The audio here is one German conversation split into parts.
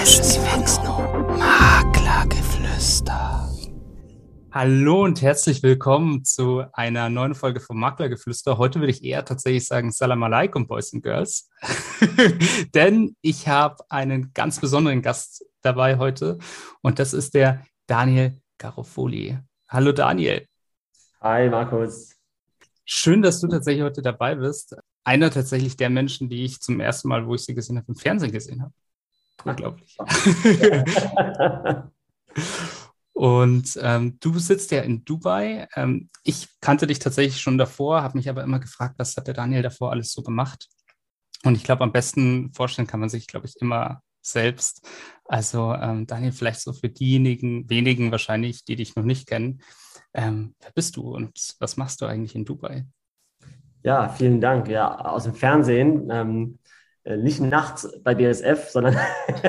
Maklergeflüster. Hallo und herzlich willkommen zu einer neuen Folge vom Maklergeflüster. Heute würde ich eher tatsächlich sagen Salam alaikum, Boys and Girls. Denn ich habe einen ganz besonderen Gast dabei heute und das ist der Daniel Garofoli. Hallo Daniel. Hi Markus. Schön, dass du tatsächlich heute dabei bist. Einer tatsächlich der Menschen, die ich zum ersten Mal, wo ich sie gesehen habe, im Fernsehen gesehen habe. Unglaublich. Und ähm, du sitzt ja in Dubai. Ähm, ich kannte dich tatsächlich schon davor, habe mich aber immer gefragt, was hat der Daniel davor alles so gemacht? Und ich glaube, am besten vorstellen kann man sich, glaube ich, immer selbst. Also ähm, Daniel, vielleicht so für diejenigen, wenigen wahrscheinlich, die dich noch nicht kennen. Ähm, wer bist du und was machst du eigentlich in Dubai? Ja, vielen Dank. Ja, aus dem Fernsehen. Ähm, äh, nicht nachts bei DSF, sondern,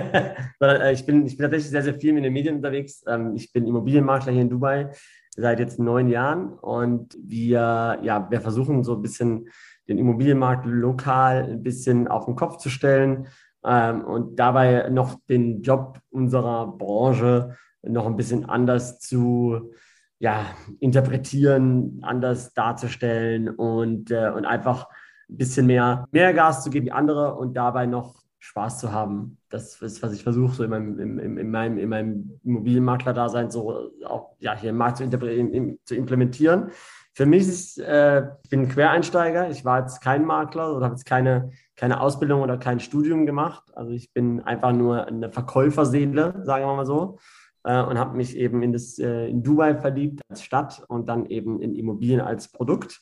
sondern äh, ich, bin, ich bin tatsächlich sehr, sehr viel in den Medien unterwegs. Ähm, ich bin Immobilienmakler hier in Dubai seit jetzt neun Jahren und wir, ja, wir versuchen so ein bisschen den Immobilienmarkt lokal ein bisschen auf den Kopf zu stellen ähm, und dabei noch den Job unserer Branche noch ein bisschen anders zu ja, interpretieren, anders darzustellen und, äh, und einfach ein bisschen mehr, mehr Gas zu geben wie andere und dabei noch Spaß zu haben. Das ist, was ich versuche, so in meinem, in, in meinem, in meinem Immobilienmakler-Dasein so auch ja, hier im Markt zu, zu implementieren. Für mich ist, äh, ich bin Quereinsteiger. Ich war jetzt kein Makler oder habe jetzt keine, keine Ausbildung oder kein Studium gemacht. Also ich bin einfach nur eine Verkäuferseele, sagen wir mal so. Äh, und habe mich eben in, das, äh, in Dubai verliebt als Stadt und dann eben in Immobilien als Produkt.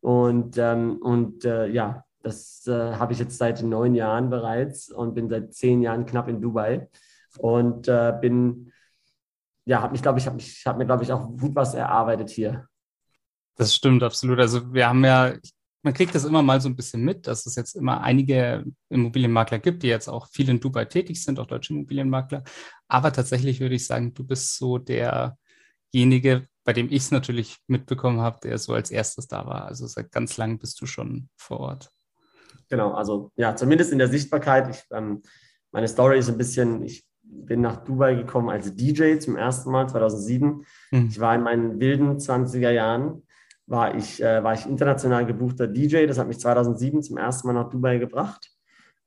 Und, ähm, und äh, ja, das äh, habe ich jetzt seit neun Jahren bereits und bin seit zehn Jahren knapp in Dubai und äh, bin, ja, habe mich, glaube ich, habe hab mir, glaube ich, auch gut was erarbeitet hier. Das stimmt, absolut. Also wir haben ja, man kriegt das immer mal so ein bisschen mit, dass es jetzt immer einige Immobilienmakler gibt, die jetzt auch viel in Dubai tätig sind, auch deutsche Immobilienmakler. Aber tatsächlich würde ich sagen, du bist so derjenige, bei dem ich es natürlich mitbekommen habe, der so als erstes da war. Also seit ganz lang bist du schon vor Ort. Genau, also ja, zumindest in der Sichtbarkeit. Ich, ähm, meine Story ist ein bisschen, ich bin nach Dubai gekommen als DJ zum ersten Mal 2007. Mhm. Ich war in meinen wilden 20er Jahren, war ich, äh, war ich international gebuchter DJ. Das hat mich 2007 zum ersten Mal nach Dubai gebracht.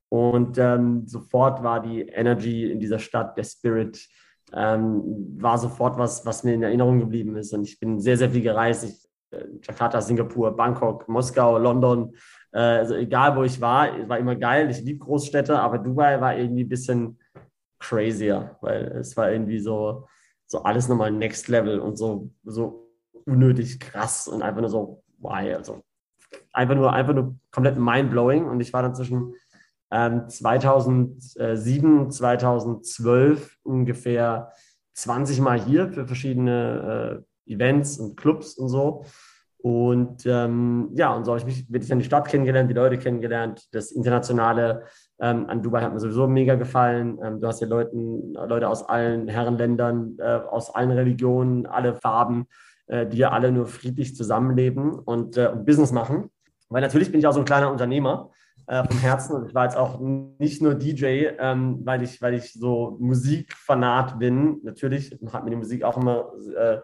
Und ähm, sofort war die Energy in dieser Stadt, der Spirit, ähm, war sofort was, was mir in Erinnerung geblieben ist. Und ich bin sehr, sehr viel gereist. Ich, äh, Jakarta, Singapur, Bangkok, Moskau, London. Äh, also egal, wo ich war, es war immer geil. Ich liebe Großstädte, aber Dubai war irgendwie ein bisschen crazier, weil es war irgendwie so, so alles nochmal next level und so, so unnötig krass und einfach nur so, why, also einfach nur, einfach nur komplett mind-blowing. Und ich war dann zwischen 2007, 2012 ungefähr 20 Mal hier für verschiedene äh, Events und Clubs und so. Und ähm, ja, und so habe ich mich wirklich an die Stadt kennengelernt, die Leute kennengelernt. Das Internationale ähm, an Dubai hat mir sowieso mega gefallen. Ähm, du hast ja Leuten, Leute aus allen Herrenländern, äh, aus allen Religionen, alle Farben, äh, die ja alle nur friedlich zusammenleben und, äh, und Business machen. Weil natürlich bin ich auch so ein kleiner Unternehmer äh, vom Herzen. Ich war jetzt auch nicht nur DJ, ähm, weil, ich, weil ich so Musikfanat bin. Natürlich hat mir die Musik auch immer, äh,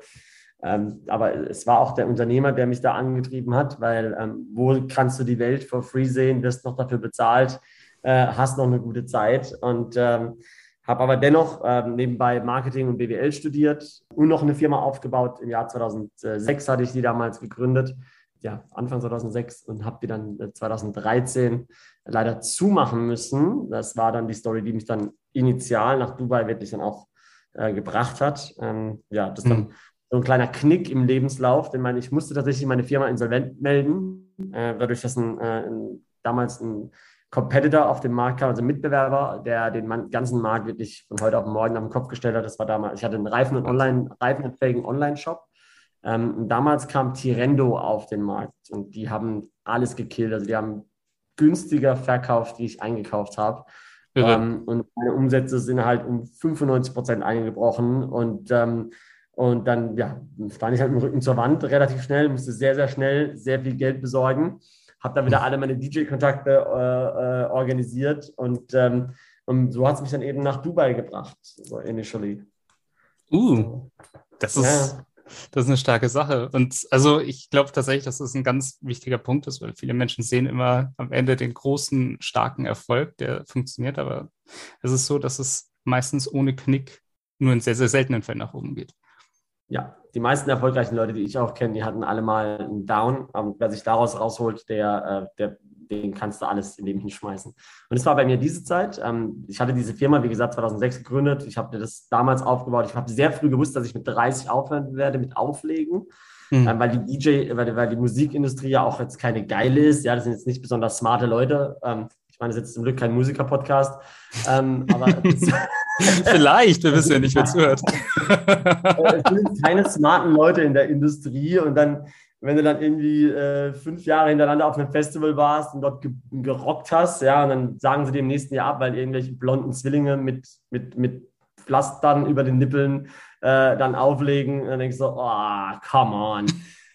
ähm, aber es war auch der Unternehmer, der mich da angetrieben hat, weil ähm, wo kannst du die Welt for free sehen, wirst noch dafür bezahlt, äh, hast noch eine gute Zeit und ähm, habe aber dennoch ähm, nebenbei Marketing und BWL studiert und noch eine Firma aufgebaut. Im Jahr 2006 hatte ich die damals gegründet ja, Anfang 2006 und habe die dann 2013 äh, leider zumachen müssen. Das war dann die Story, die mich dann initial nach Dubai wirklich dann auch äh, gebracht hat. Ähm, ja, das ist dann mhm. so ein kleiner Knick im Lebenslauf, denn meine, ich musste tatsächlich meine Firma insolvent melden, äh, dadurch, dass ein, äh, ein, damals ein Competitor auf dem Markt kam, also ein Mitbewerber, der den ganzen Markt wirklich von heute auf morgen auf den Kopf gestellt hat. Das war damals, ich hatte einen Reifen- und Online, reifenentfähigen Online-Shop ähm, damals kam Tirendo auf den Markt und die haben alles gekillt. Also die haben günstiger verkauft, wie ich eingekauft habe. Ja. Ähm, und meine Umsätze sind halt um 95 Prozent eingebrochen. Und, ähm, und dann ja, stand ich halt mit dem Rücken zur Wand relativ schnell, musste sehr, sehr schnell sehr viel Geld besorgen. Habe dann wieder alle meine DJ-Kontakte äh, äh, organisiert und, ähm, Und so hat es mich dann eben nach Dubai gebracht, so initially. Uh, das ist, ja. Das ist eine starke Sache. Und also ich glaube tatsächlich, dass das ein ganz wichtiger Punkt ist, weil viele Menschen sehen immer am Ende den großen, starken Erfolg, der funktioniert, aber es ist so, dass es meistens ohne Knick nur in sehr, sehr seltenen Fällen nach oben geht. Ja, die meisten erfolgreichen Leute, die ich auch kenne, die hatten alle mal einen Down. Und wer sich daraus rausholt, der, äh, der den kannst du alles in dem hinschmeißen. Und es war bei mir diese Zeit. Ähm, ich hatte diese Firma, wie gesagt, 2006 gegründet. Ich habe das damals aufgebaut. Ich habe sehr früh gewusst, dass ich mit 30 aufhören werde mit Auflegen. Mhm. Ähm, weil die DJ, weil, weil, die Musikindustrie ja auch jetzt keine geile ist. Ja, das sind jetzt nicht besonders smarte Leute. Ähm, ich meine, das ist jetzt zum Glück kein Musiker-Podcast. Ähm, aber Vielleicht, wir wissen ja nicht, wer zuhört. Äh, es sind keine smarten Leute in der Industrie und dann wenn du dann irgendwie äh, fünf Jahre hintereinander auf einem Festival warst und dort ge gerockt hast, ja, und dann sagen sie dem nächsten Jahr ab, weil irgendwelche blonden Zwillinge mit, mit, mit Pflastern über den Nippeln äh, dann auflegen. Und dann denkst du so, oh, come on.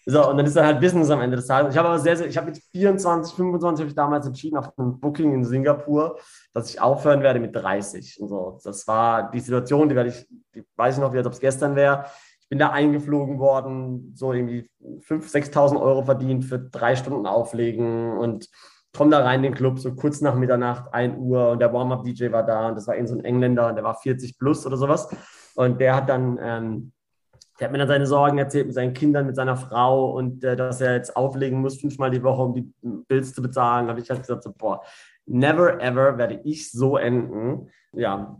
So, und dann ist dann halt Business am Ende des Tages. Ich habe aber sehr, sehr, ich habe mit 24, 25 habe ich damals entschieden, auf einem Booking in Singapur, dass ich aufhören werde mit 30. Und so. Das war die Situation, die werde ich, die weiß ich noch, wie als ob es gestern wäre bin da eingeflogen worden, so irgendwie 5.000, 6.000 Euro verdient für drei Stunden Auflegen und komme da rein in den Club, so kurz nach Mitternacht, 1 Uhr und der Warm-Up-DJ war da und das war eben so ein Engländer, der war 40 plus oder sowas und der hat dann, ähm, der hat mir dann seine Sorgen erzählt mit seinen Kindern, mit seiner Frau und äh, dass er jetzt auflegen muss, fünfmal die Woche, um die Bills zu bezahlen, habe ich halt gesagt, so, boah, never ever werde ich so enden. Ja,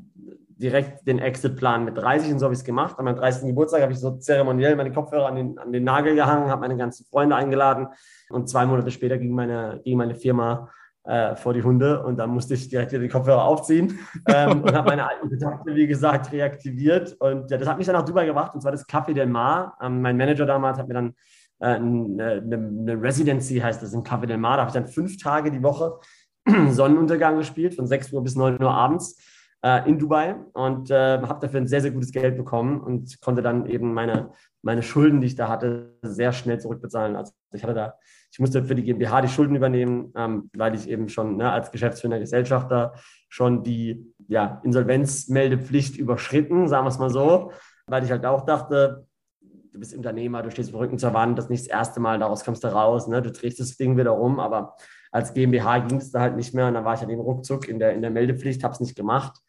direkt den Exit-Plan mit 30 und so habe ich es gemacht. An meinem 30. Geburtstag habe ich so zeremoniell meine Kopfhörer an den, an den Nagel gehangen, habe meine ganzen Freunde eingeladen und zwei Monate später ging meine, ging meine Firma äh, vor die Hunde und dann musste ich direkt wieder die Kopfhörer aufziehen ähm, und habe meine alten Kontakte, wie gesagt, reaktiviert. Und ja, das hat mich dann nach Dubai gebracht und zwar das Café Del Mar. Ähm, mein Manager damals hat mir dann äh, eine, eine, Residency, heißt das, im Café Del Mar. Da habe ich dann fünf Tage die Woche Sonnenuntergang gespielt, von 6 Uhr bis 9 Uhr abends äh, in Dubai und äh, habe dafür ein sehr, sehr gutes Geld bekommen und konnte dann eben meine, meine Schulden, die ich da hatte, sehr schnell zurückbezahlen. Also ich hatte da, ich musste für die GmbH die Schulden übernehmen, ähm, weil ich eben schon ne, als Geschäftsführer Gesellschafter schon die ja, Insolvenzmeldepflicht überschritten, sagen wir es mal so, weil ich halt auch dachte, du bist Unternehmer, du stehst mit Rücken zur Wand, das ist nicht das erste Mal, daraus kommst du raus, ne? du drehst das Ding wieder um, aber als GmbH ging es da halt nicht mehr und dann war ich halt eben ruckzuck in der, in der Meldepflicht, habe es nicht gemacht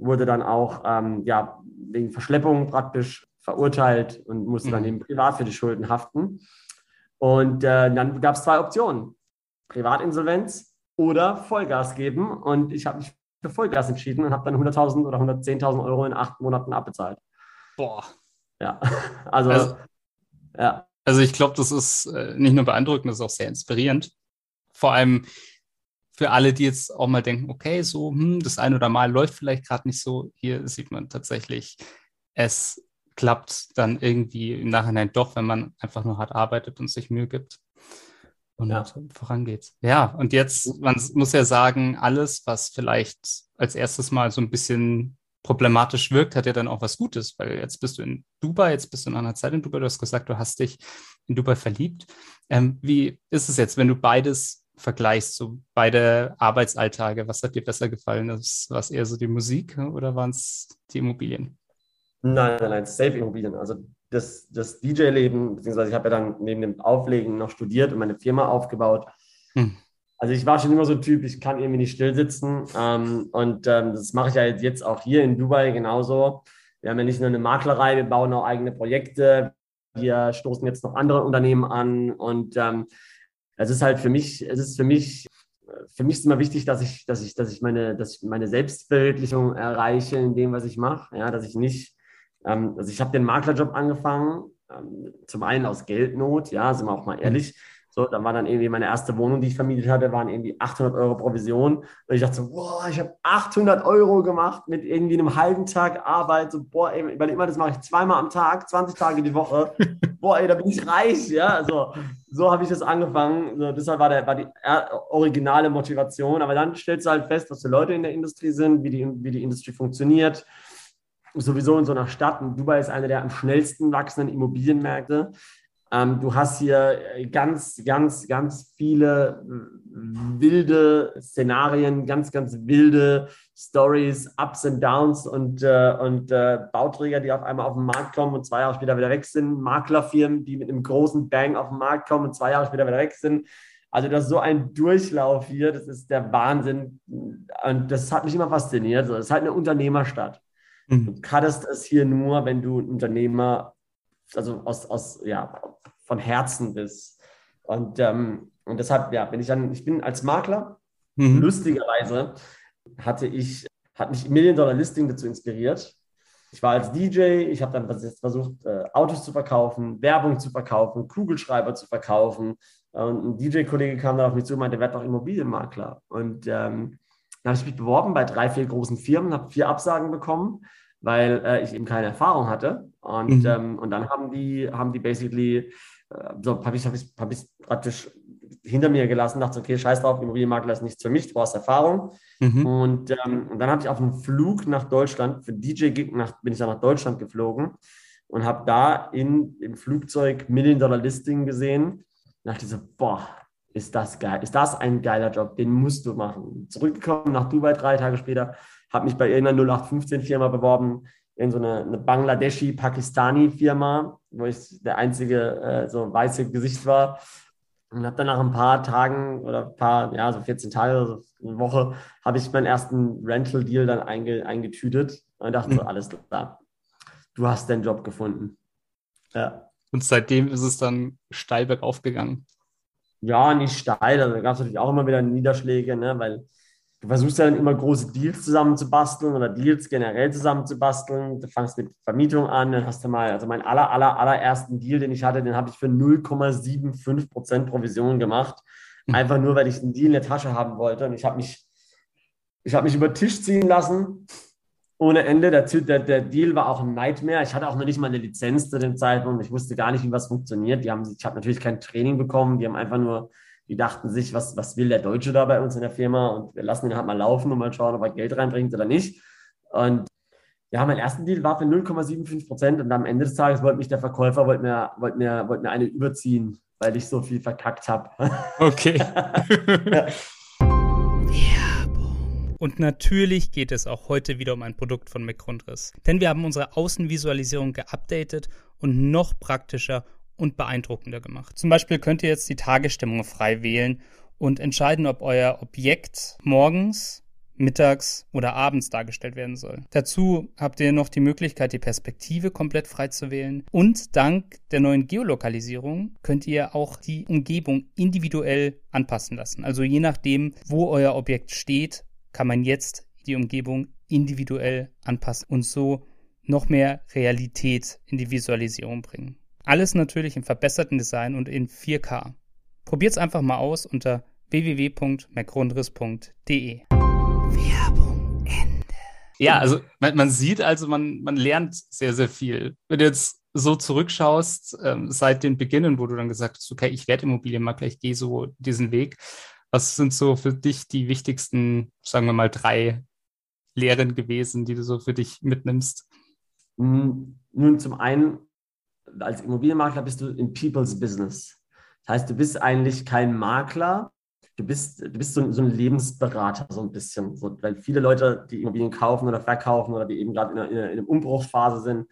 wurde dann auch ähm, ja, wegen Verschleppung praktisch verurteilt und musste mhm. dann eben privat für die Schulden haften. Und äh, dann gab es zwei Optionen: Privatinsolvenz oder Vollgas geben. Und ich habe mich für Vollgas entschieden und habe dann 100.000 oder 110.000 Euro in acht Monaten abbezahlt. Boah. Ja, also, also ja. Also ich glaube, das ist äh, nicht nur beeindruckend, das ist auch sehr inspirierend. Vor allem, für alle, die jetzt auch mal denken, okay, so hm, das ein oder mal läuft vielleicht gerade nicht so, hier sieht man tatsächlich, es klappt dann irgendwie im Nachhinein doch, wenn man einfach nur hart arbeitet und sich Mühe gibt und ja. vorangeht. Ja, und jetzt, man muss ja sagen, alles, was vielleicht als erstes mal so ein bisschen problematisch wirkt, hat ja dann auch was Gutes, weil jetzt bist du in Dubai, jetzt bist du in einer Zeit in Dubai, du hast gesagt, du hast dich in Dubai verliebt. Ähm, wie ist es jetzt, wenn du beides vergleichst, so beide Arbeitsalltage, was hat dir besser gefallen? War es eher so die Musik oder waren es die Immobilien? Nein, nein, nein, safe Immobilien. Also das, das DJ-Leben, beziehungsweise ich habe ja dann neben dem Auflegen noch studiert und meine Firma aufgebaut. Hm. Also ich war schon immer so ein Typ, ich kann irgendwie nicht still sitzen. Ähm, und ähm, das mache ich ja jetzt auch hier in Dubai genauso. Wir haben ja nicht nur eine Maklerei, wir bauen auch eigene Projekte. Wir stoßen jetzt noch andere Unternehmen an und ähm, es ist halt für mich, es ist für mich, für mich ist immer wichtig, dass ich, dass ich, dass ich meine, dass ich meine Selbstverwirklichung erreiche in dem, was ich mache. Ja, dass ich nicht, ähm, also ich habe den Maklerjob angefangen, ähm, zum einen aus Geldnot, ja, sind wir auch mal ehrlich. So, dann war dann irgendwie meine erste Wohnung, die ich vermietet hatte, waren irgendwie 800 Euro Provision. Und ich dachte so, boah, ich habe 800 Euro gemacht mit irgendwie einem halben Tag Arbeit. So, boah, ey, weil immer das mache ich zweimal am Tag, 20 Tage die Woche. boah, ey, da bin ich reich, ja. So, so habe ich das angefangen. So, deshalb war, der, war die originale Motivation. Aber dann stellst du halt fest, was für Leute in der Industrie sind, wie die, wie die Industrie funktioniert. Sowieso in so einer Stadt. Und Dubai ist eine der am schnellsten wachsenden Immobilienmärkte Ähm, du hast hier ganz, ganz, ganz viele wilde Szenarien, ganz, ganz wilde Stories, Ups und Downs und, äh, und äh, Bauträger, die auf einmal auf den Markt kommen und zwei Jahre später wieder weg sind, Maklerfirmen, die mit einem großen Bang auf den Markt kommen und zwei Jahre später wieder weg sind. Also das ist so ein Durchlauf hier, das ist der Wahnsinn. Und das hat mich immer fasziniert. Das ist halt eine Unternehmerstadt. Mhm. Du kannst es hier nur, wenn du ein Unternehmer, also aus, aus ja, von Herzen bist. Und, ähm, und deshalb, ja, bin ich dann, ich bin als Makler, mhm. lustigerweise hatte ich, hat mich Million Dollar Listing dazu inspiriert. Ich war als DJ, ich habe dann versucht, äh, Autos zu verkaufen, Werbung zu verkaufen, Kugelschreiber zu verkaufen. Und ein DJ-Kollege kam dann auf mich zu und meinte, werd doch Immobilienmakler. Und ähm, dann habe ich mich beworben bei drei, vier großen Firmen, habe vier Absagen bekommen, weil äh, ich eben keine Erfahrung hatte. Und, mhm. ähm, und dann haben die, haben die basically, äh, so habe ich, hab ich, hab ich praktisch hinter mir gelassen, dachte, okay, scheiß drauf, Immobilienmakler ist nichts für mich, du brauchst Erfahrung. Mhm. Und, ähm, und dann habe ich auf einem Flug nach Deutschland, für DJ-Gig bin ich dann nach Deutschland geflogen und habe da in, im Flugzeug Million-Dollar-Listing gesehen. Und dachte so, boah, ist das geil, ist das ein geiler Job, den musst du machen. Zurückgekommen nach Dubai drei Tage später, habe mich bei irgendeiner 0815-Firma beworben, in so eine, eine Bangladeschi-Pakistani-Firma, wo ich der einzige äh, so weiße Gesicht war und habe dann nach ein paar Tagen oder ein paar, ja, so 14 Tage oder so eine Woche, habe ich meinen ersten Rental-Deal dann einge, eingetütet und dachte mhm. so, alles klar, du hast den Job gefunden. Ja. Und seitdem ist es dann steil bergauf gegangen. Ja, nicht steil, also da gab es natürlich auch immer wieder Niederschläge, ne, weil du versuchst ja dann immer große Deals zusammenzubasteln oder Deals generell zusammenzubasteln. Du fangst mit Vermietung an, dann hast du mal, also meinen aller, aller, allerersten Deal, den ich hatte, den habe ich für 0,75 Prozent Provision gemacht. Mhm. Einfach nur, weil ich einen Deal in der Tasche haben wollte. Und ich habe mich, ich habe mich über den Tisch ziehen lassen. Ohne Ende. Der, der, der Deal war auch ein Nightmare. Ich hatte auch noch nicht mal eine Lizenz zu dem Zeitpunkt. Ich wusste gar nicht, wie was funktioniert. Die haben, ich habe natürlich kein Training bekommen. Die haben einfach nur die dachten sich, was, was will der Deutsche da bei uns in der Firma und wir lassen ihn halt mal laufen und mal schauen, ob er Geld reinbringt oder nicht. Und ja, mein erster Deal war für 0,75 Prozent und am Ende des Tages wollte mich der Verkäufer wollte mir, wollte mir, wollte mir eine überziehen, weil ich so viel verkackt habe. Okay. ja. Und natürlich geht es auch heute wieder um ein Produkt von McGrundriss. Denn wir haben unsere Außenvisualisierung geupdatet und noch praktischer und beeindruckender gemacht. Zum Beispiel könnt ihr jetzt die Tagesstimmung frei wählen und entscheiden, ob euer Objekt morgens, mittags oder abends dargestellt werden soll. Dazu habt ihr noch die Möglichkeit, die Perspektive komplett frei zu wählen. Und dank der neuen Geolokalisierung könnt ihr auch die Umgebung individuell anpassen lassen. Also je nachdem, wo euer Objekt steht, kann man jetzt die Umgebung individuell anpassen und so noch mehr Realität in die Visualisierung bringen. Alles natürlich im verbesserten Design und in 4K. Probiert's einfach mal aus unter www.macgrundriss.de. Werbung Ende. Ja, also man, man, sieht also, man, man lernt sehr, sehr viel. Wenn du jetzt so zurückschaust, ähm, seit den Beginnen, wo du dann gesagt hast, okay, ich werde Immobilienmakler, ich gehe so diesen Weg. Was sind so für dich die wichtigsten, sagen wir mal, drei Lehren gewesen, die du so für dich mitnimmst? Nun, zum einen als Immobilienmakler bist du in People's Business. Das heißt, du bist eigentlich kein Makler, du bist, du bist so, so ein Lebensberater, so ein bisschen. So, weil viele Leute, die Immobilien kaufen oder verkaufen oder die eben gerade in, einer, in einer Umbruchsphase sind,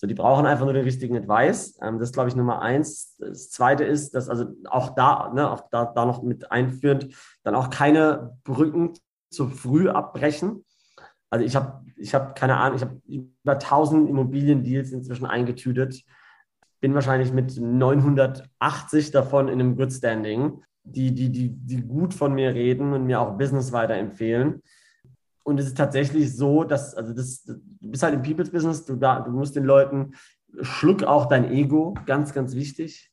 so, die brauchen einfach nur den richtigen Advice. Ähm, das ist, glaube ich, Nummer eins. Das zweite ist, dass also auch da, ne, auch da, da noch mit einführend, dann auch keine Brücken zu früh abbrechen. Also ich habe, ich habe keine Ahnung, ich habe über 1000 Immobiliendeals inzwischen eingetütet bin wahrscheinlich mit 980 davon in einem Good Standing, die, die, die, die gut von mir reden und mir auch Business weiterempfehlen. Und es ist tatsächlich so, dass, also das, du bist halt im People's Business, du, da, du musst den Leuten, schluck auch dein Ego, ganz, ganz wichtig.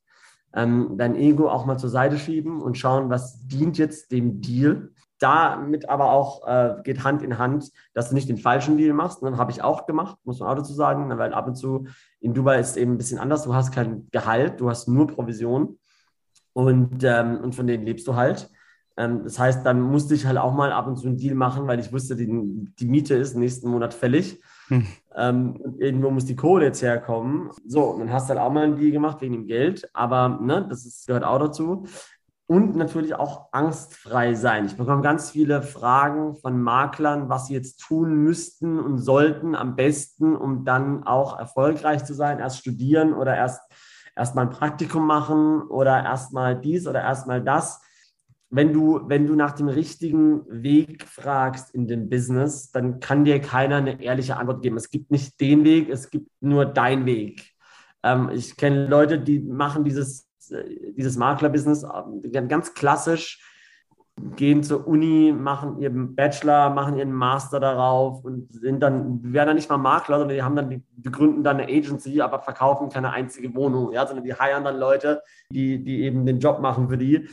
Ähm, dein Ego auch mal zur Seite schieben und schauen, was dient jetzt dem Deal damit aber auch äh, geht Hand in Hand, dass du nicht den falschen Deal machst. Ne? Habe ich auch gemacht, muss man auch dazu sagen, ne? weil ab und zu in Dubai ist es eben ein bisschen anders. Du hast kein Gehalt, du hast nur Provision und, ähm, und von denen lebst du halt. Ähm, das heißt, dann musste ich halt auch mal ab und zu einen Deal machen, weil ich wusste, die, die Miete ist nächsten Monat fällig. Hm. Ähm, irgendwo muss die Kohle jetzt herkommen. So, und dann hast du halt auch mal einen Deal gemacht wegen dem Geld, aber ne, das ist, gehört auch dazu. Und natürlich auch angstfrei sein. Ich bekomme ganz viele Fragen von Maklern, was sie jetzt tun müssten und sollten am besten, um dann auch erfolgreich zu sein. Erst studieren oder erst erstmal ein Praktikum machen oder erstmal dies oder erstmal das wenn du, wenn du nach dem richtigen Weg fragst in dem Business, dann kann dir keiner eine ehrliche Antwort geben. Es gibt nicht den Weg, es gibt nur dein Weg. Ähm, ich kenne Leute, die machen dieses, dieses Makler-Business äh, ganz klassisch, gehen zur Uni, machen ihren Bachelor, machen ihren Master darauf und sind dann, werden dann nicht mal Makler, sondern die haben dann, die, gründen dann eine Agency, aber verkaufen keine einzige Wohnung, ja, sondern die heiern dann Leute, die, die eben den Job machen für die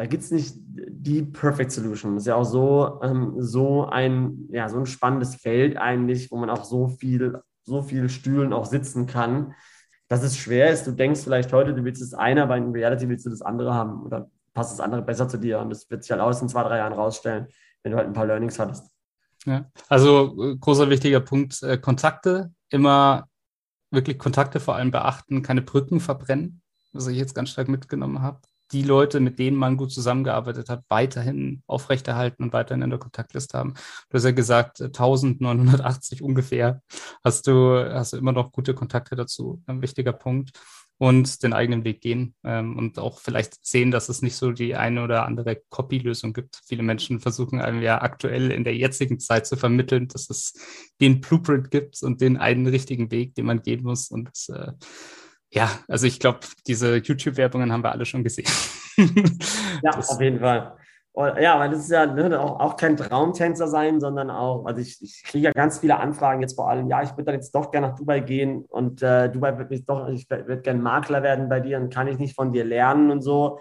da gibt es nicht die Perfect Solution. Das ist ja auch so, ähm, so, ein, ja, so ein spannendes Feld eigentlich, wo man auch so viel, so viel Stühlen auch sitzen kann, dass es schwer ist. Du denkst vielleicht heute, du willst das eine, aber in Reality willst du das andere haben oder passt das andere besser zu dir. Und das wird sich halt aus in zwei, drei Jahren rausstellen, wenn du halt ein paar Learnings hattest. Ja, also äh, großer wichtiger Punkt, äh, Kontakte, immer wirklich Kontakte vor allem beachten, keine Brücken verbrennen, was ich jetzt ganz stark mitgenommen habe die Leute, mit denen man gut zusammengearbeitet hat, weiterhin aufrechterhalten und weiterhin in der Kontaktliste haben. Du hast ja gesagt, 1980 ungefähr hast du, hast du immer noch gute Kontakte dazu. Ein wichtiger Punkt. Und den eigenen Weg gehen ähm, und auch vielleicht sehen, dass es nicht so die eine oder andere Copy-Lösung gibt. Viele Menschen versuchen einem ja aktuell in der jetzigen Zeit zu vermitteln, dass es den Blueprint gibt und den einen richtigen Weg, den man gehen muss. Und äh, ja, also ich glaube, diese YouTube-Werbungen haben wir alle schon gesehen. ja, das, auf jeden Fall. Ja, weil das ist ja ne, auch, auch kein Traumtänzer sein, sondern auch, also ich, ich kriege ja ganz viele Anfragen jetzt vor allem, ja, ich würde dann jetzt doch gerne nach Dubai gehen und äh, Dubai wird mich doch, ich würde gerne Makler werden bei dir und kann ich nicht von dir lernen und so.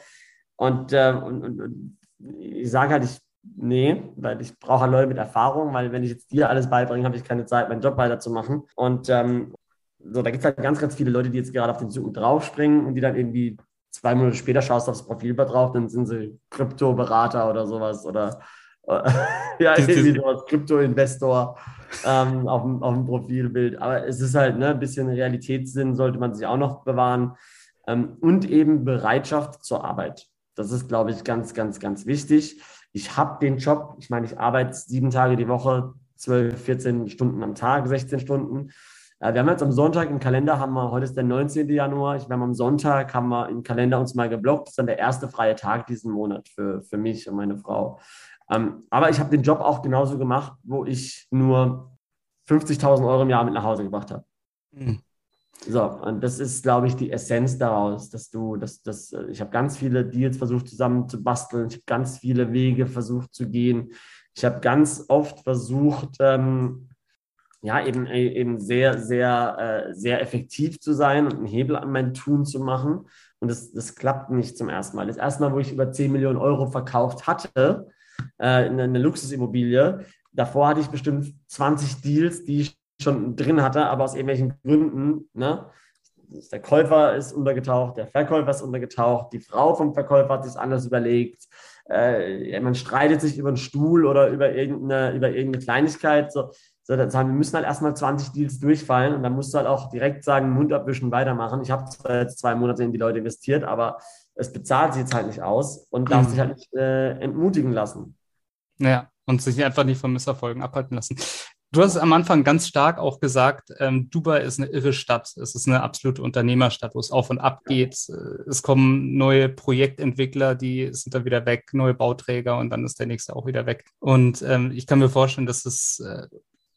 Und, äh, und, und, und ich sage halt, ich, nee, weil ich brauche halt Leute mit Erfahrung, weil wenn ich jetzt dir alles beibringe, habe ich keine Zeit, meinen Job weiterzumachen. Und ähm, so, da gibt es halt ganz, ganz viele Leute, die jetzt gerade auf den Zug draufspringen und die dann irgendwie zwei Monate später schaust du aufs Profil drauf, dann sind sie Krypto-Berater oder sowas oder äh, ja, irgendwie sowas, Krypto-Investor ähm, auf, dem, auf dem Profilbild. Aber es ist halt ne, ein bisschen Realitätssinn, sollte man sich auch noch bewahren. Ähm, und eben Bereitschaft zur Arbeit. Das ist, glaube ich, ganz, ganz, ganz wichtig. Ich habe den Job, ich meine, ich arbeite sieben Tage die Woche, 12, 14 Stunden am Tag, 16 Stunden. Äh, wir haben jetzt am Sonntag im Kalender, haben wir, heute ist der 19. Januar, ich, wir haben am Sonntag, haben wir im Kalender uns mal geblockt. Das ist dann der erste freie Tag diesen Monat für, für mich und meine Frau. Ähm, aber ich habe den Job auch genauso gemacht, wo ich nur 50.000 Euro im Jahr mit nach Hause gebracht habe. Mhm. So, und das ist, glaube ich, die Essenz daraus, dass du, dass, dass äh, ich habe ganz viele Deals versucht zusammen zu basteln, ich habe ganz viele Wege versucht zu gehen. Ich habe ganz oft versucht, ähm, ja, eben, äh, eben sehr, sehr, äh, sehr effektiv zu sein und einen Hebel an mein Tun zu machen. Und das, das klappt nicht zum ersten Mal. Das erste Mal, wo ich über 10 Millionen Euro verkauft hatte, äh, in eine Luxusimmobilie, davor hatte ich bestimmt 20 Deals, die ich schon drin hatte, aber aus irgendwelchen Gründen, ne? Der Käufer ist untergetaucht, der Verkäufer ist untergetaucht, die Frau vom Verkäufer hat sich anders überlegt, äh, man streitet sich über einen Stuhl oder über irgendeine, über irgendeine Kleinigkeit. So, so, dann sagen, wir müssen halt erstmal 20 Deals durchfallen und dann musst du halt auch direkt sagen, Mund abwischen, weitermachen. Ich habe jetzt zwei Monate in die Leute investiert, aber es bezahlt sich jetzt halt nicht aus und darf mhm. sich halt nicht äh, entmutigen lassen. Ja, und sich einfach nicht von Misserfolgen abhalten lassen. Du hast am Anfang ganz stark auch gesagt, ähm, Dubai ist eine irre Stadt. Es ist eine absolute Unternehmerstadt, wo es auf und ab geht. Es kommen neue Projektentwickler, die sind dann wieder weg, neue Bauträger und dann ist der nächste auch wieder weg. Und ähm, ich kann mir vorstellen, dass es äh,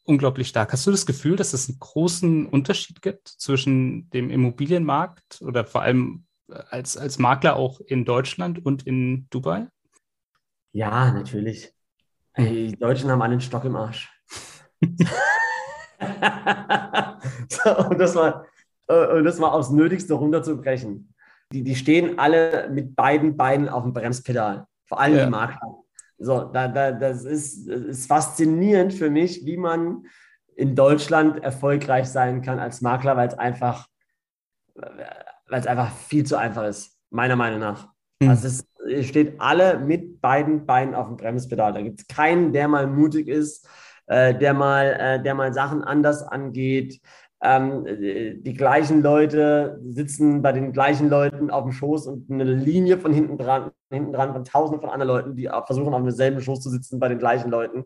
unglaublich stark. Hast du das Gefühl, dass es einen großen Unterschied gibt zwischen dem Immobilienmarkt oder vor allem äh, als, als Makler auch in Deutschland und in Dubai? Ja, natürlich. Die Deutschen haben alle einen Stock im Arsch. so, und, das war, äh, und das war aufs Nötigste runterzubrechen. Die, die stehen alle mit beiden Beinen auf dem Bremspedal. Vor allem ja. die Makler. So, da, da, das ist, ist faszinierend für mich, wie man in Deutschland erfolgreich sein kann als Makler, weil es einfach, weil es einfach viel zu einfach ist, meiner Meinung nach. Mhm. Also es, es steht alle mit beiden Beinen auf dem Bremspedal. Da gibt es keinen, der mal mutig ist, äh, der, mal, äh, der mal Sachen anders angeht. Ähm, die gleichen Leute sitzen bei den gleichen Leuten auf dem Schoß und eine Linie von hinten dran, hinten dran von tausenden von anderen Leuten, die versuchen, auf demselben Schoß zu sitzen bei den gleichen Leuten.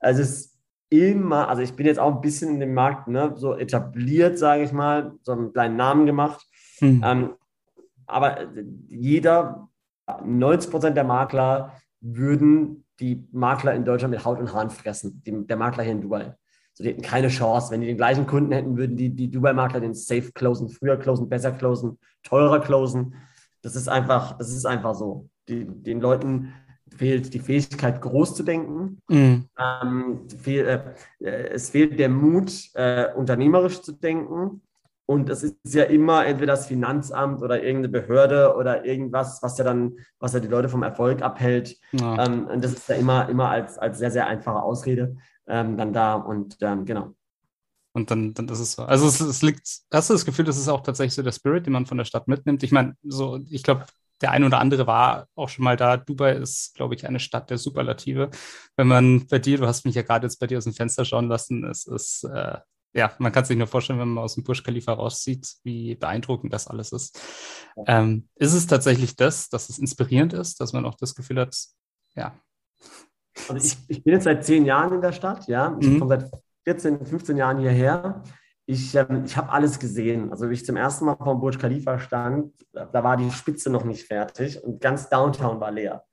Also es ist immer, also ich bin jetzt auch ein bisschen in dem Markt ne, so etabliert, sage ich mal, so einen kleinen Namen gemacht. Mhm. Ähm, aber jeder, 90 Prozent der Makler würden die Makler in Deutschland mit Haut und Haaren fressen, die, der Makler hier in Dubai. So, die hätten keine Chance. Wenn die den gleichen Kunden hätten, würden die, die Dubai-Makler den safe closen, früher closen, besser closen, teurer closen. Das ist einfach, das ist einfach so. Die, den Leuten fehlt die Fähigkeit, groß zu denken. Mhm. Ähm, fehl, äh, es fehlt der Mut, äh, unternehmerisch zu denken. Und es ist ja immer entweder das Finanzamt oder irgendeine Behörde oder irgendwas, was ja dann, was ja die Leute vom Erfolg abhält. Ja. Ähm, und das ist ja immer, immer als, als sehr, sehr einfache Ausrede ähm, dann da. Und ähm, genau. Und dann, dann ist es so. Also es, es liegt, hast du das Gefühl, das ist auch tatsächlich so der Spirit, den man von der Stadt mitnimmt? Ich meine, so, ich glaube, der ein oder andere war auch schon mal da. Dubai ist, glaube ich, eine Stadt der Superlative. Wenn man bei dir, du hast mich ja gerade jetzt bei dir aus dem Fenster schauen lassen, es ist äh, ja, man kann sich nur vorstellen, wenn man aus dem Burj Khalifa raussieht, wie beeindruckend das alles ist. Ähm, ist es tatsächlich das, dass es inspirierend ist, dass man auch das Gefühl hat, ja. Also ich, ich bin jetzt seit zehn Jahren in der Stadt, ja. Ich mhm. komme seit 14, 15 Jahren hierher. Ich, ähm, ich habe alles gesehen. Also, wie ich zum ersten Mal vom Burj Khalifa stand, da war die Spitze noch nicht fertig und ganz Downtown war leer.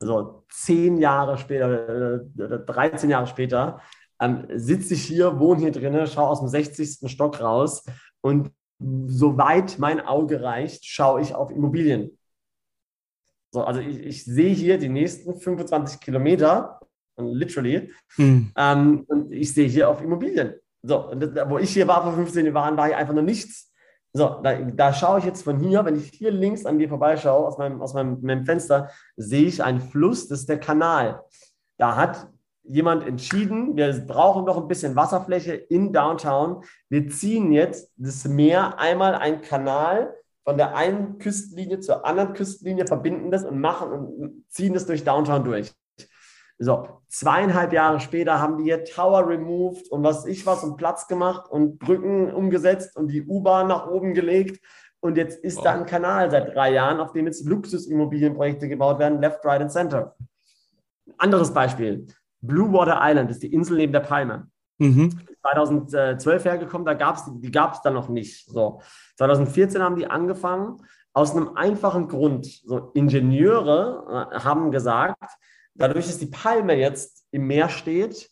Also zehn Jahre später, äh, 13 Jahre später, ähm, sitze ich hier, wohne hier drinnen, schaue aus dem 60. Stock raus und soweit mein Auge reicht, schaue ich auf Immobilien. So, also ich, ich sehe hier die nächsten 25 Kilometer, literally, hm. ähm, und ich sehe hier auf Immobilien. So, wo ich hier war vor 15 Jahren, war hier einfach noch nichts. So, da, da, schaue ich jetzt von hier, wenn ich hier links an dir vorbeischaue, aus meinem, aus meinem, meinem Fenster, sehe ich einen Fluss, das ist der Kanal. Da hat jemand entschieden, wir brauchen noch ein bisschen Wasserfläche in Downtown. Wir ziehen jetzt das Meer einmal einen Kanal von der einen Küstenlinie zur anderen Küstenlinie, verbinden das und machen und ziehen das durch Downtown durch. So, zweieinhalb Jahre später haben die hier Tower removed und was ich was und Platz gemacht und Brücken umgesetzt und die U-Bahn nach oben gelegt. Und jetzt ist wow. da ein Kanal seit drei Jahren, auf dem jetzt Luxusimmobilienprojekte gebaut werden, left, right and center. Anderes Beispiel. Blue Water Island ist die Insel neben der Palme. Mhm. 2012 hergekommen, da gab's, die gab es dann noch nicht. So. 2014 haben die angefangen, aus einem einfachen Grund. So, Ingenieure äh, haben gesagt, dadurch, dass die Palme jetzt im Meer steht,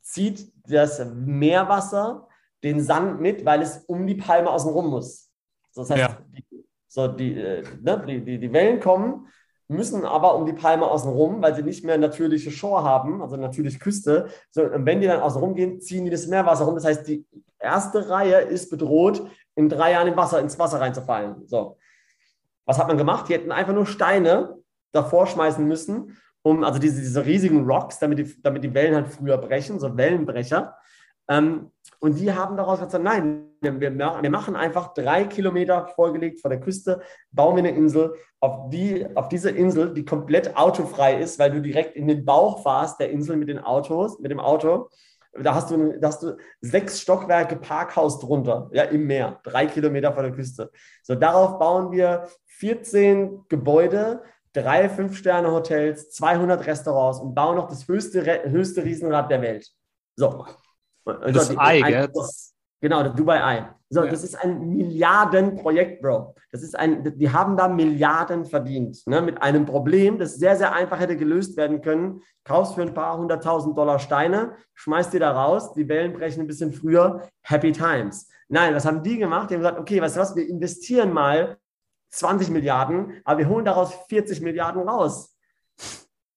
zieht das Meerwasser den Sand mit, weil es um die Palme außen rum muss. Das heißt, ja. die, so die, äh, ne, die, die, die Wellen kommen, müssen aber um die Palme außenrum, weil sie nicht mehr natürliche Shore haben, also natürlich Küste. So, und wenn die dann außenrum gehen, ziehen die das Meerwasser rum. Das heißt, die erste Reihe ist bedroht, in drei Jahren im Wasser, ins Wasser reinzufallen. So. Was hat man gemacht? Die hätten einfach nur Steine davor schmeißen müssen, um, also diese, diese riesigen Rocks, damit die, damit die Wellen halt früher brechen, so Wellenbrecher. Ähm, und die haben daraus gesagt, nein, wir, wir, machen einfach drei Kilometer vorgelegt vor der Küste, bauen wir eine Insel, auf, die, auf diese Insel, die komplett autofrei ist, weil du direkt in den Bauch fahrst der Insel mit den Autos, mit dem Auto. Da hast du, da hast du sechs Stockwerke Parkhaus drunter, ja, im Meer, drei Kilometer vor der Küste. So, darauf bauen wir 14 Gebäude, drei Fünf-Sterne-Hotels, 200 Restaurants und bauen noch das höchste, höchste Riesenrad der Welt. So, das so, Ei, gell? Genau, das Dubai Ei. So, ja. das ist ein Milliardenprojekt, Bro. Das ist ein, die haben da Milliarden verdient, ne, mit einem Problem, das sehr, sehr einfach hätte gelöst werden können. Kaufst für ein paar hunderttausend Dollar Steine, schmeißt die da raus, die Wellen brechen ein bisschen früher, Happy Times. Nein, was haben die gemacht? Die haben gesagt, okay, weißt du was, wir investieren mal 20 Milliarden, aber wir holen daraus 40 Milliarden raus.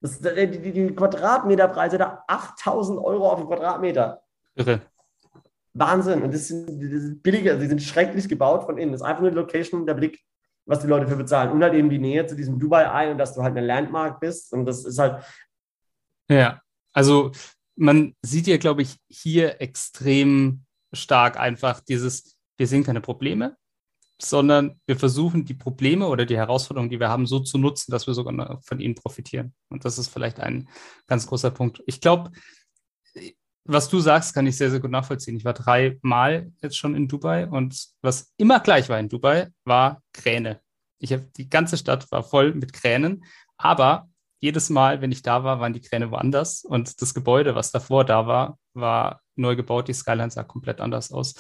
Das, die, die, die Quadratmeterpreise da 8000 Euro auf den Quadratmeter. Irre. Wahnsinn. Und das sind, das sind billige, die sind schrecklich gebaut von innen. Das ist einfach nur die Location, der Blick, was die Leute für bezahlen. Und halt eben die Nähe zu diesem Dubai-Ei und dass du halt eine Landmark bist. Und das ist halt. Ja, also man sieht ja, glaube ich, hier extrem stark einfach dieses, wir sehen keine Probleme, sondern wir versuchen die Probleme oder die Herausforderungen, die wir haben, so zu nutzen, dass wir sogar von ihnen profitieren. Und das ist vielleicht ein ganz großer Punkt. Ich glaube, was du sagst, kann ich sehr, sehr gut nachvollziehen. Ich war dreimal jetzt schon in Dubai und was immer gleich war in Dubai, war Kräne. Ich habe die ganze Stadt war voll mit Kränen, aber jedes Mal, wenn ich da war, waren die Kräne woanders und das Gebäude, was davor da war, war neu gebaut. Die Skyline sah komplett anders aus.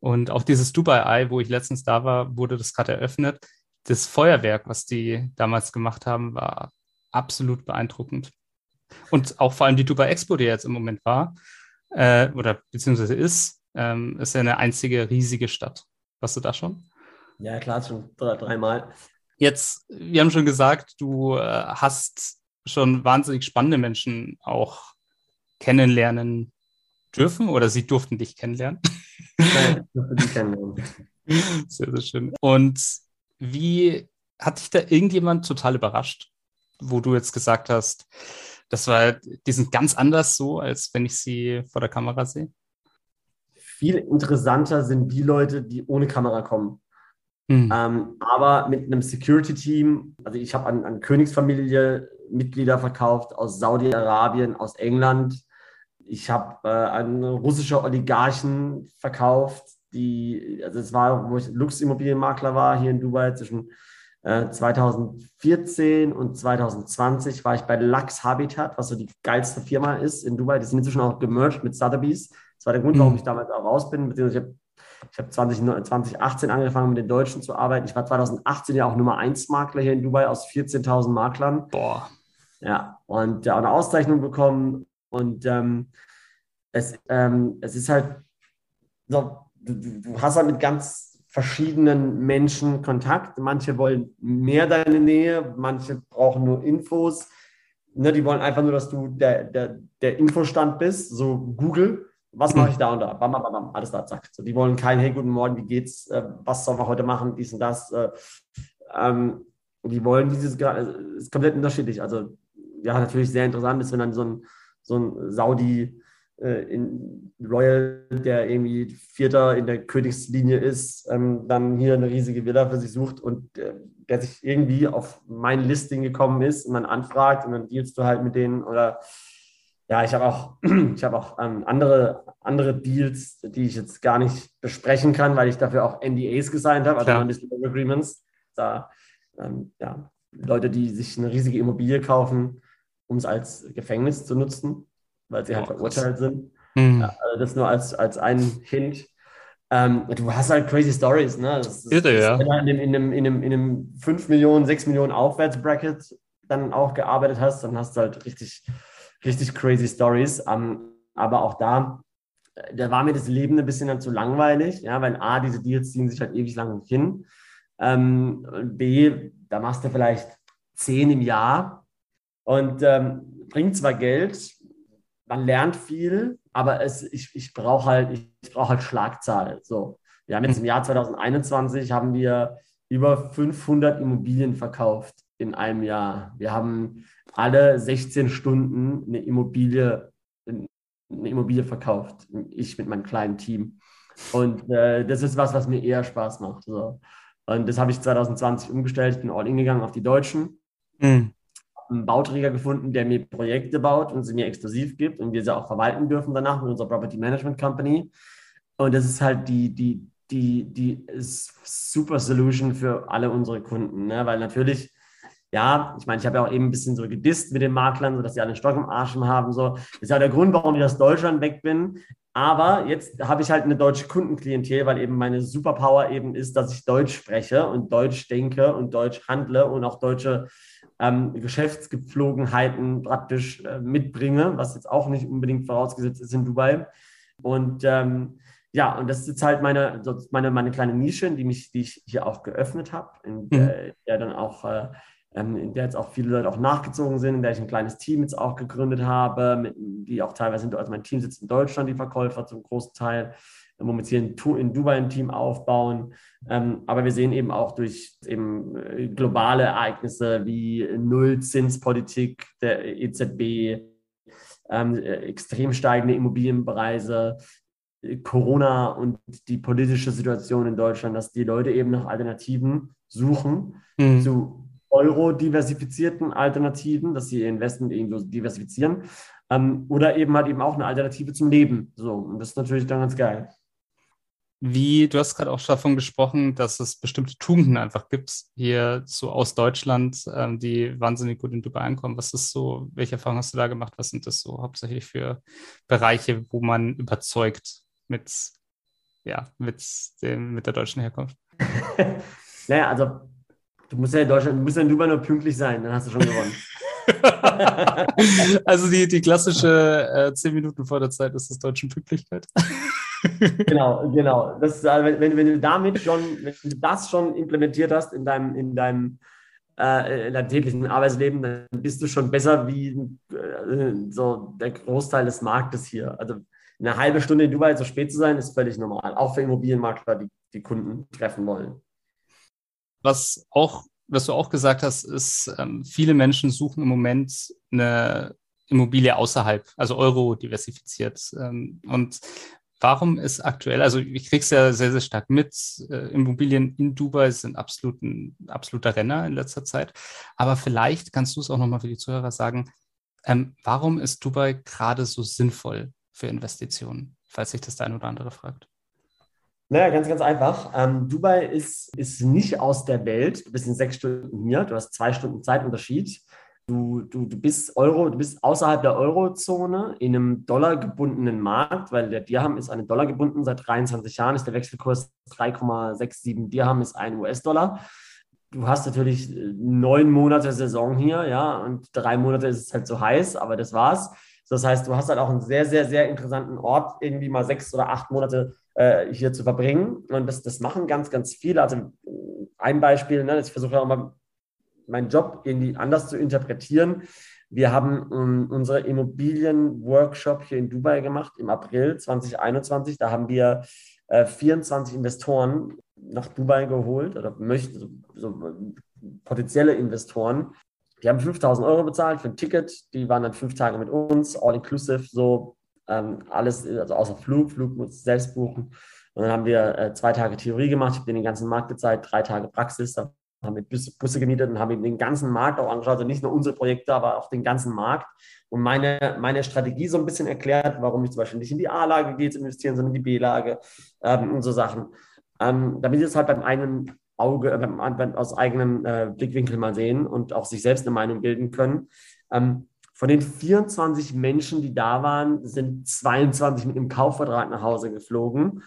Und auch dieses Dubai-Eye, wo ich letztens da war, wurde das gerade eröffnet. Das Feuerwerk, was die damals gemacht haben, war absolut beeindruckend. Und auch vor allem die Dubai Expo, die jetzt im Moment war, äh, oder beziehungsweise ist, ähm, ist ja eine einzige riesige Stadt. Warst du da schon? Ja, klar, schon dreimal. Jetzt, wir haben schon gesagt, du äh, hast schon wahnsinnig spannende Menschen auch kennenlernen dürfen oder sie durften dich kennenlernen. Nein, ich durfte dich kennenlernen. Sehr, sehr schön. Und wie hat dich da irgendjemand total überrascht, wo du jetzt gesagt hast, das war, die sind ganz anders so, als wenn ich sie vor der Kamera sehe? Viel interessanter sind die Leute, die ohne Kamera kommen. Mhm. Ähm, aber mit einem Security-Team, also ich habe an, an Königsfamilie Mitglieder verkauft aus Saudi-Arabien, aus England. Ich habe äh, an russische Oligarchen verkauft, die, also es war, wo ich Lux-Immobilienmakler war hier in Dubai zwischen 2014 äh, und 2020 war ich bei Lux Habitat, was so die geilste Firma ist in Dubai. Die sind inzwischen auch gemerged mit Sotheby's. Das war der Grund, warum mhm. ich damals auch raus bin. Beziehungsweise ich habe 20, 2018 angefangen mit den Deutschen zu arbeiten. Ich war 2018 ja auch Nummer 1 Makler hier in Dubai aus 14.000 Maklern. Boah. Ja, und ja, eine Auszeichnung bekommen. Und ähm, es, ähm, es ist halt so, du, du hast halt mit ganz verschiedenen Menschen Kontakt. Manche wollen mehr deine Nähe, manche brauchen nur Infos. Ne, die wollen einfach nur, dass du der, der, der Infostand bist, so Google. Was mache ich da und da? Bam, bam, bam, alles da, zack. So, die wollen kein, hey, guten Morgen, wie geht's? Äh, was sollen wir heute machen? Dies und das. Äh, ähm, die wollen dieses, äh, ist komplett unterschiedlich. Also, ja, natürlich sehr interessant ist, wenn dann so ein, so ein Saudi, in Royal, der irgendwie Vierter in der Königslinie ist, ähm, dann hier eine riesige Villa für sich sucht und äh, der sich irgendwie auf mein Listing gekommen ist und dann anfragt und dann dealst du halt mit denen oder ja, ich habe auch, ich habe auch ähm, andere, andere Deals, die ich jetzt gar nicht besprechen kann, weil ich dafür auch NDAs gesigned habe, also Non-Disclosure Agreements. Da, ähm, ja, Leute, die sich eine riesige Immobilie kaufen, um es als Gefängnis zu nutzen weil sie halt oh, verurteilt sind. Mhm. Ja, also das nur als, als ein Hint. Ähm, du hast halt crazy Stories, ne? Das, das, Irre, ja. Wenn du in einem, in, einem, in, einem, in einem 5 Millionen, 6 Millionen Aufwärtsbracket dann auch gearbeitet hast, dann hast du halt richtig, richtig crazy Stories. Ähm, aber auch da, da war mir das Leben ein bisschen dann zu langweilig, ja, weil A, diese Deals ziehen sich halt ewig lang hin. Ähm, B, da machst du vielleicht 10 im Jahr und ähm, bringt zwar Geld, man lernt viel, aber es, ich, ich brauche halt, ich, ich brauche halt Schlagzahl. So, wir haben jetzt im Jahr 2021 haben wir über 500 Immobilien verkauft in einem Jahr. Wir haben alle 16 Stunden eine Immobilie, eine Immobilie verkauft. Ich mit meinem kleinen Team. Und äh, das ist was, was mir eher Spaß macht. So. Und das habe ich 2020 umgestellt. Ich bin all in gegangen auf die Deutschen. Mhm einen Bauträger gefunden, der mir Projekte baut und sie mir exklusiv gibt und wir sie auch verwalten dürfen danach mit unserer Property Management Company. Und das ist halt die, die, die, die super Solution für alle unsere Kunden, ne? weil natürlich ja, ich meine, ich habe ja auch eben ein bisschen so gedisst mit den Maklern, sodass sie alle einen Stock im Arsch haben. So. Das ist ja der Grund, warum ich aus Deutschland weg bin. Aber jetzt habe ich halt eine deutsche Kundenklientel, weil eben meine Superpower eben ist, dass ich Deutsch spreche und Deutsch denke und Deutsch handle und auch deutsche ähm, Geschäftsgepflogenheiten praktisch äh, mitbringe, was jetzt auch nicht unbedingt vorausgesetzt ist in Dubai. Und ähm, ja, und das ist jetzt halt meine, meine, meine kleine Nische, die, mich, die ich hier auch geöffnet habe, in der, mhm. der dann auch, äh, ähm, in der jetzt auch viele Leute auch nachgezogen sind, in der ich ein kleines Team jetzt auch gegründet habe, mit, die auch teilweise, also mein Team sitzt in Deutschland, die Verkäufer zum großen Teil wo wir jetzt hier in, in Dubai ein Team aufbauen. Ähm, aber wir sehen eben auch durch eben äh, globale Ereignisse wie Nullzinspolitik der EZB, ähm, äh, extrem steigende Immobilienpreise, äh, Corona und die politische Situation in Deutschland, dass die Leute eben nach Alternativen suchen mhm. zu euro-diversifizierten Alternativen, dass sie ihr Investment irgendwo diversifizieren. Ähm, oder eben halt eben auch eine Alternative zum Leben. So, und das ist natürlich dann ganz geil. Wie, du hast gerade auch davon gesprochen, dass es bestimmte Tugenden einfach gibt, hier so aus Deutschland, ähm, die wahnsinnig gut in Dubai ankommen. Was ist so, welche Erfahrungen hast du da gemacht? Was sind das so hauptsächlich für Bereiche, wo man überzeugt mit, ja, mit, dem, mit der deutschen Herkunft? naja, also du musst ja in Deutschland, du musst ja in Dubai nur pünktlich sein, dann hast du schon gewonnen. also die, die klassische äh, zehn Minuten vor der Zeit ist das deutsche Pünktlichkeit genau, genau. Das, wenn, wenn, wenn du damit schon, wenn du das schon implementiert hast in deinem, in deinem, äh, in deinem täglichen Arbeitsleben, dann bist du schon besser wie äh, so der Großteil des Marktes hier. Also eine halbe Stunde in Dubai so spät zu sein, ist völlig normal. Auch für Immobilienmakler, die die Kunden treffen wollen. Was auch, was du auch gesagt hast, ist, ähm, viele Menschen suchen im Moment eine Immobilie außerhalb, also Euro diversifiziert. Ähm, und Warum ist aktuell, also ich kriege es ja sehr, sehr stark mit, äh, Immobilien in Dubai sind absolut ein absoluter Renner in letzter Zeit. Aber vielleicht kannst du es auch nochmal für die Zuhörer sagen, ähm, warum ist Dubai gerade so sinnvoll für Investitionen, falls sich das der eine oder andere fragt? Naja, ganz, ganz einfach. Ähm, Dubai ist, ist nicht aus der Welt. Du bist in sechs Stunden hier, du hast zwei Stunden Zeitunterschied. Du, du, du bist Euro, du bist außerhalb der Eurozone in einem dollargebundenen Markt, weil der Dirham ist den Dollar gebunden. Seit 23 Jahren ist der Wechselkurs 3,67 Dirham ist ein US-Dollar. Du hast natürlich äh, neun Monate Saison hier, ja, und drei Monate ist es halt so heiß, aber das war's. Das heißt, du hast halt auch einen sehr, sehr, sehr interessanten Ort, irgendwie mal sechs oder acht Monate äh, hier zu verbringen. Und das, das machen ganz, ganz viele. Also ein Beispiel, ne, ich versuche auch mal meinen Job irgendwie anders zu interpretieren. Wir haben ähm, unsere Immobilien-Workshop hier in Dubai gemacht im April 2021. Da haben wir äh, 24 Investoren nach Dubai geholt oder möchten so, so potenzielle Investoren. Die haben 5000 Euro bezahlt für ein Ticket. Die waren dann fünf Tage mit uns, all inclusive, so ähm, alles, also außer Flug. Flug muss selbst buchen. Und dann haben wir äh, zwei Tage Theorie gemacht. Ich habe den ganzen Markt gezeigt, drei Tage Praxis. Da haben mit Busse gemietet und haben den ganzen Markt auch angeschaut, also nicht nur unsere Projekte, aber auch den ganzen Markt und meine, meine Strategie so ein bisschen erklärt, warum ich zum Beispiel nicht in die A-Lage gehe zu investieren, sondern in die B-Lage ähm, und so Sachen. Ähm, damit sie es halt beim eigenen Auge, äh, aus eigenem äh, Blickwinkel mal sehen und auch sich selbst eine Meinung bilden können. Ähm, von den 24 Menschen, die da waren, sind 22 mit einem Kaufvertrag nach Hause geflogen.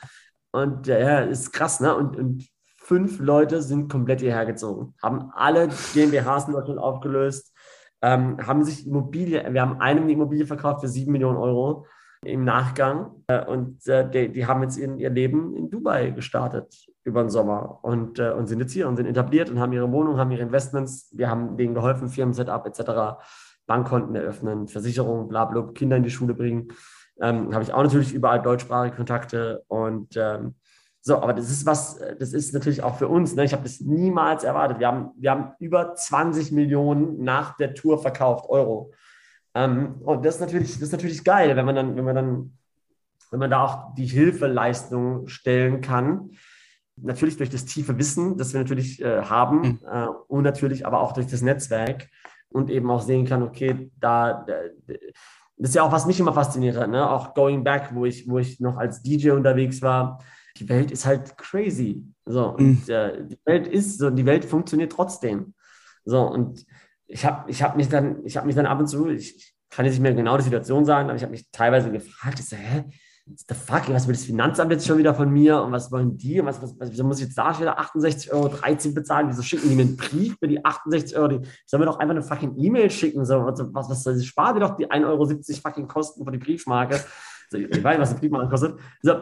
Und ja, ist krass, ne? Und, und fünf Leute sind komplett hierher gezogen, haben alle GmbHs in Deutschland aufgelöst, ähm, haben sich Immobilie, wir haben einem die Immobilie verkauft für sieben Millionen Euro im Nachgang äh, und äh, die, die, haben jetzt in, ihr Leben in Dubai gestartet über den Sommer und, äh, und sind jetzt hier und sind etabliert und haben ihre Wohnung, haben ihre Investments, wir haben denen geholfen, Firmen-Setup etc., Bankkonten eröffnen, Versicherungen, bla, bla Kinder in die Schule bringen. Ähm, habe ich auch natürlich überall deutschsprachige Kontakte und ähm, so, aber das ist was, das ist natürlich auch für uns, ne? ich habe das niemals erwartet. Wir haben, wir haben über 20 Millionen nach der Tour verkauft, Euro. Ähm, und das ist natürlich, das ist natürlich geil, wenn man dann, wenn man dann, wenn man da auch die Hilfeleistung stellen kann. Natürlich durch das tiefe Wissen, das wir natürlich äh, haben mhm. äh, und natürlich aber auch durch das Netzwerk und eben auch sehen kann, okay, da, da das ist ja auch, was mich immer fasziniert hat, ne? auch Going Back, wo ich, wo ich noch als DJ unterwegs war die Welt ist halt crazy. So, und mhm. äh, die Welt ist so, die Welt funktioniert trotzdem. So, und ich habe ich hab mich dann, ich habe mich dann ab und zu, ich, ich kann jetzt nicht mehr genau die Situation sagen, aber ich habe mich teilweise gefragt, ich so, hä? What the fuck, was will das Finanzamt jetzt schon wieder von mir und was wollen die und was, was, was wieso muss ich jetzt da schon wieder 68,13 Euro bezahlen? Wieso schicken die mir einen Brief für die 68 Euro? Die, ich soll mir doch einfach eine fucking E-Mail schicken. So, was, was, was, spar dir doch die 1,70 Euro fucking Kosten für die Briefmarke ich weiß, was ein Briefmarken kostet. So,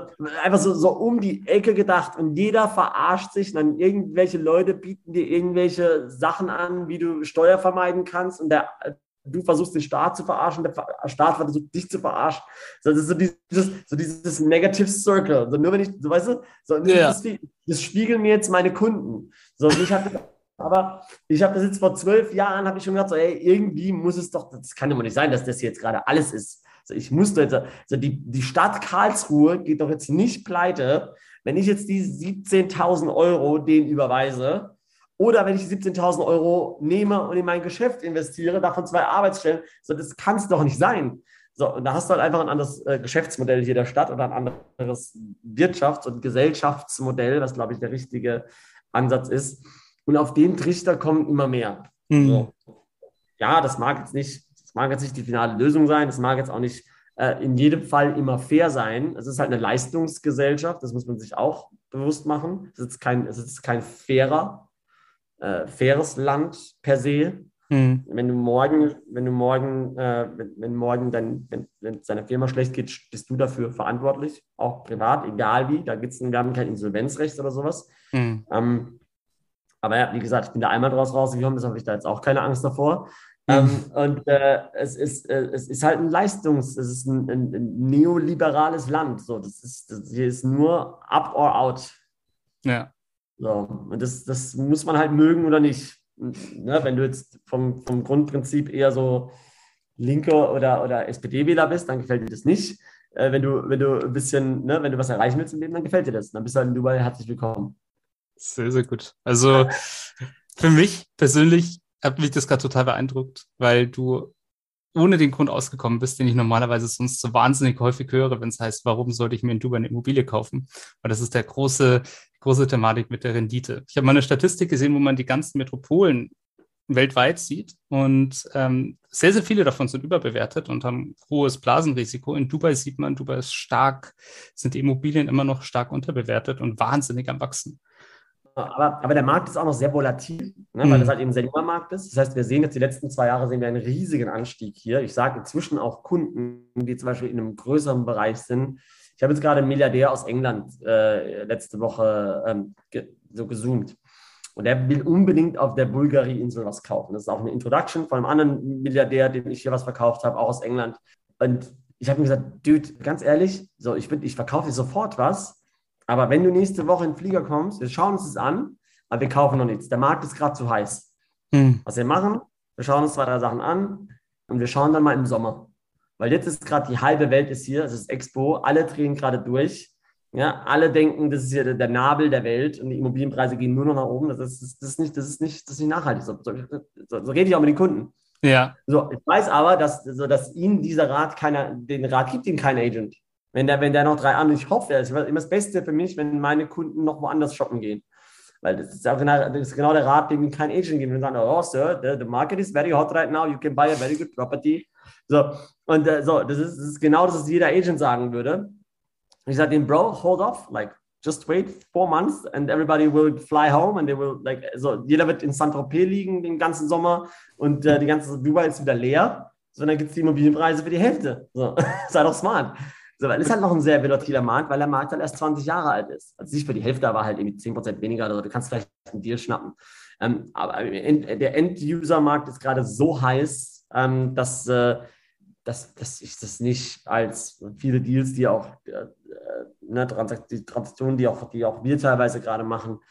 einfach so, so um die Ecke gedacht und jeder verarscht sich. Und dann irgendwelche Leute bieten dir irgendwelche Sachen an, wie du Steuer vermeiden kannst und der, du versuchst den Staat zu verarschen, der Staat versucht dich zu verarschen. So, das ist so dieses, so dieses Negative Circle. So, nur wenn ich, so weißt du, so, ja. das, das spiegeln mir jetzt meine Kunden. So, ich hatte aber ich habe das jetzt vor zwölf Jahren, habe ich schon gedacht, so, ey, irgendwie muss es doch, das kann immer nicht sein, dass das jetzt gerade alles ist. Also ich musste jetzt, also die, die Stadt Karlsruhe geht doch jetzt nicht pleite, wenn ich jetzt die 17.000 Euro denen überweise oder wenn ich die 17.000 Euro nehme und in mein Geschäft investiere, davon zwei Arbeitsstellen. So, das kann es doch nicht sein. So, und da hast du halt einfach ein anderes äh, Geschäftsmodell hier der Stadt oder ein anderes Wirtschafts- und Gesellschaftsmodell, was, glaube ich, der richtige Ansatz ist. Und auf den Trichter kommen immer mehr. Mhm. So. Ja, das mag jetzt nicht, das mag jetzt nicht die finale Lösung sein, das mag jetzt auch nicht äh, in jedem Fall immer fair sein. Es ist halt eine Leistungsgesellschaft, das muss man sich auch bewusst machen. Es ist kein, es ist kein fairer, äh, faires Land per se. Mhm. Wenn du morgen, wenn du morgen, äh, wenn, wenn, morgen dein, wenn, wenn es deiner Firma schlecht geht, bist du dafür verantwortlich, auch privat, egal wie. Da gibt es wir haben kein Insolvenzrecht oder sowas. Mhm. Ähm, aber ja, wie gesagt, ich bin da einmal draus rausgekommen, deshalb habe ich da jetzt auch keine Angst davor. Mhm. Ähm, und äh, es, ist, äh, es ist halt ein Leistungs-, es ist ein, ein, ein neoliberales Land. So, das ist, das hier ist nur up or out. Ja. So, und das, das muss man halt mögen oder nicht ne, wenn du jetzt vom, vom Grundprinzip eher so Linker oder, oder SPD-Wähler bist, dann gefällt dir das nicht. Äh, wenn, du, wenn du ein bisschen, ne, wenn du was erreichen willst im Leben, dann gefällt dir das. Dann bist du halt in Dubai herzlich willkommen. Sehr, sehr gut. Also für mich persönlich hat mich das gerade total beeindruckt, weil du ohne den Grund ausgekommen bist, den ich normalerweise sonst so wahnsinnig häufig höre, wenn es heißt, warum sollte ich mir in Dubai eine Immobilie kaufen? Weil das ist der große, große Thematik mit der Rendite. Ich habe mal eine Statistik gesehen, wo man die ganzen Metropolen weltweit sieht und ähm, sehr, sehr viele davon sind überbewertet und haben hohes Blasenrisiko. In Dubai sieht man, Dubai ist stark, sind die Immobilien immer noch stark unterbewertet und wahnsinnig am Wachsen. Aber, aber der Markt ist auch noch sehr volatil, ne, mhm. weil das halt eben ein sehr junger Markt ist. Das heißt, wir sehen jetzt die letzten zwei Jahre sehen wir einen riesigen Anstieg hier. Ich sage inzwischen auch Kunden, die zum Beispiel in einem größeren Bereich sind. Ich habe jetzt gerade einen Milliardär aus England äh, letzte Woche ähm, ge so gezoomt. Und der will unbedingt auf der Bulgari-Insel was kaufen. Das ist auch eine Introduction von einem anderen Milliardär, dem ich hier was verkauft habe, auch aus England. Und ich habe ihm gesagt, Dude, ganz ehrlich, so, ich, ich verkaufe dir sofort was, aber wenn du nächste Woche in den Flieger kommst, wir schauen uns das an, aber wir kaufen noch nichts. Der Markt ist gerade zu heiß. Hm. Was wir machen, wir schauen uns zwei, drei Sachen an und wir schauen dann mal im Sommer. Weil jetzt ist gerade die halbe Welt ist hier, es ist Expo, alle drehen gerade durch. Ja, alle denken, das ist hier der, der, Nabel der Welt und die Immobilienpreise gehen nur noch nach oben. Das ist, das ist, nicht, das ist, nicht, das ist nicht nachhaltig. So, so, so, so rede ich auch mit den Kunden. Ja. So, ich weiß aber, dass, so, dass ihnen dieser Rat keiner, den Rat gibt ihnen kein Agent. Wenn der, wenn der noch drei andere, ich hoffe, das ist immer das Beste für mich, wenn meine Kunden noch woanders shoppen gehen. Weil das ist, genau, das ist genau der Rat, den kein Agent gibt. Und sagen, oh, Sir, the, the market is very hot right now, you can buy a very good property. So, und äh, so, das ist, das ist genau das, was jeder Agent sagen würde. ich sage dem, Bro, hold off, like, just wait four months and everybody will fly home and they will, like, so, jeder wird in Saint-Tropez liegen den ganzen Sommer und äh, die ganze Dubai ist wieder leer. So, dann gibt es die Immobilienpreise für die Hälfte. So, sei doch smart. So, weil ist halt noch ein sehr volatiler Markt, weil der Markt halt erst 20 Jahre alt ist. Also nicht für die Hälfte, aber halt irgendwie 10% weniger oder so. Du kannst vielleicht einen Deal schnappen. Ähm, aber der End-User-Markt ist gerade so heiß, ähm, dass, äh, dass, dass ich das nicht als viele Deals, die auch äh, ne, die Transaktionen, die auch, die auch wir teilweise gerade machen,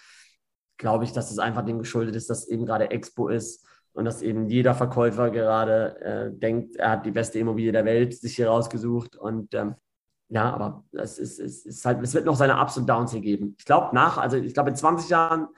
glaube ich, dass das einfach dem geschuldet ist, dass eben gerade Expo ist und dass eben jeder Verkäufer gerade äh, denkt, er hat die beste Immobilie der Welt sich hier rausgesucht und ähm, ja, aber es, ist, es, ist halt, es wird noch seine Ups und Downs hier geben. Ich glaube, nach, also ich glaube, in 20 Jahren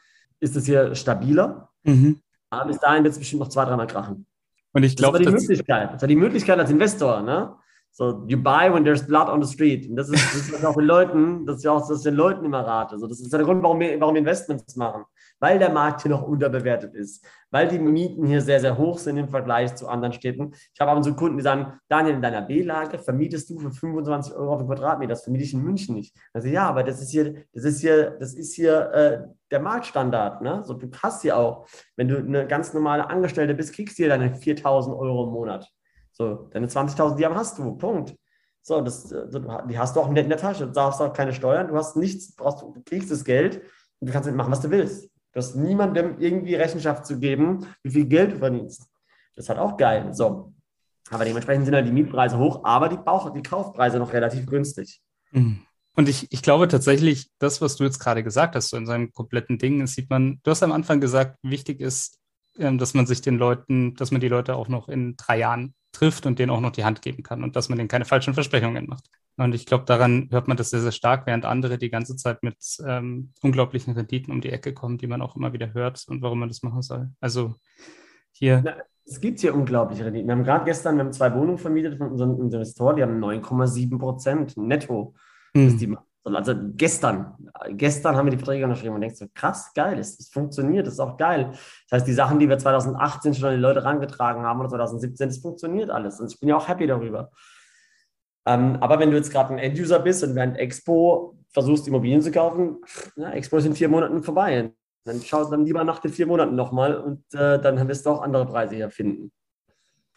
ist es hier stabiler. Mhm. Aber bis dahin wird es bestimmt noch zwei, dreimal krachen. Und ich glaube, das war die Möglichkeit. Das war die Möglichkeit als Investor, ne? So, you buy when there's blood on the street. Und das ist, das ist auch den Leuten, das ist ja auch, das den Leuten immer rate. So, das ist der Grund, warum wir, warum wir Investments machen weil der Markt hier noch unterbewertet ist, weil die Mieten hier sehr, sehr hoch sind im Vergleich zu anderen Städten. Ich habe aber so Kunden, die sagen, Daniel, in deiner B-Lage vermietest du für 25 Euro auf den Quadratmeter, das vermiete ich in München nicht. Also ja, aber das ist hier, das ist hier, das ist hier äh, der Marktstandard. Ne? So, du hast hier auch, wenn du eine ganz normale Angestellte bist, kriegst du hier deine 4.000 Euro im Monat. So, deine 20.000 Dirham hast du, Punkt. So, das, äh, die hast du auch in der Tasche. Du darfst auch keine Steuern, du hast nichts, brauchst, du kriegst das Geld und du kannst machen, was du willst. Du hast niemandem irgendwie Rechenschaft zu geben, wie viel Geld du verdienst. Das ist halt auch geil. So. Aber dementsprechend sind halt die Mietpreise hoch, aber die, Bauch die Kaufpreise noch relativ günstig. Mhm. Und ich, ich glaube tatsächlich, das, was du jetzt gerade gesagt hast, so in seinem kompletten Ding, sieht man, du hast am Anfang gesagt, wichtig ist, ähm, dass man sich den Leuten, dass man die Leute auch noch in drei Jahren trifft und denen auch noch die Hand geben kann und dass man denen keine falschen Versprechungen macht. Und ich glaube, daran hört man das sehr, sehr stark, während andere die ganze Zeit mit ähm, unglaublichen Renditen um die Ecke kommen, die man auch immer wieder hört und warum man das machen soll. Also hier. es gibt hier unglaubliche Renditen. Wir haben gerade gestern, wir haben zwei Wohnungen vermietet von unserem Investor, die haben 9,7 Prozent netto. Hm. Die, also gestern, gestern haben wir die Verträge unterschrieben und denkst so, krass, geil, es, es funktioniert, es ist auch geil. Das heißt, die Sachen, die wir 2018 schon an die Leute rangetragen haben oder 2017, das funktioniert alles. Und ich bin ja auch happy darüber. Ähm, aber wenn du jetzt gerade ein End-User bist und während Expo versuchst, Immobilien zu kaufen, ja, Expo ist in vier Monaten vorbei. Dann schau dann lieber nach den vier Monaten nochmal und äh, dann wirst du auch andere Preise hier finden.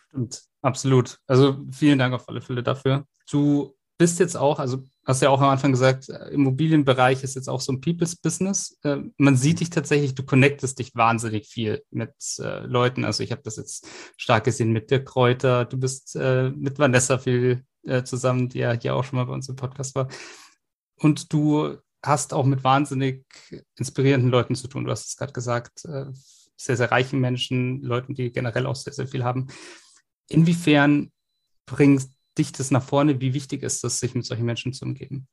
Stimmt, absolut. Also vielen Dank auf alle Fälle dafür. Du bist jetzt auch, also hast ja auch am Anfang gesagt, äh, Immobilienbereich ist jetzt auch so ein People's Business. Äh, man sieht dich tatsächlich, du connectest dich wahnsinnig viel mit äh, Leuten. Also ich habe das jetzt stark gesehen mit der Kräuter. Du bist mit Vanessa viel zusammen, die ja hier auch schon mal bei uns im Podcast war. Und du hast auch mit wahnsinnig inspirierenden Leuten zu tun. Du hast es gerade gesagt, sehr, sehr reichen Menschen, Leuten, die generell auch sehr, sehr viel haben. Inwiefern bringt dich das nach vorne? Wie wichtig ist es, sich mit solchen Menschen zu umgeben?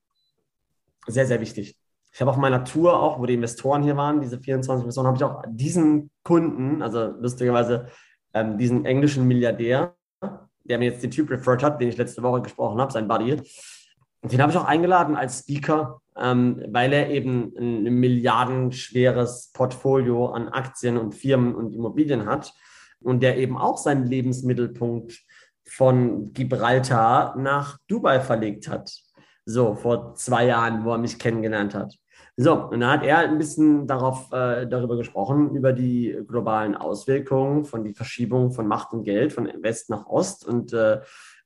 Sehr, sehr wichtig. Ich habe auch meiner Tour, auch wo die Investoren hier waren, diese 24 Investoren, habe ich auch diesen Kunden, also lustigerweise ähm, diesen englischen Milliardär, der mir jetzt den Typ referred hat, den ich letzte Woche gesprochen habe, sein Buddy, den habe ich auch eingeladen als Speaker, ähm, weil er eben ein milliardenschweres Portfolio an Aktien und Firmen und Immobilien hat und der eben auch seinen Lebensmittelpunkt von Gibraltar nach Dubai verlegt hat. So, vor zwei Jahren, wo er mich kennengelernt hat. So, und dann hat er ein bisschen darauf, äh, darüber gesprochen, über die globalen Auswirkungen von die Verschiebung von Macht und Geld von West nach Ost und äh,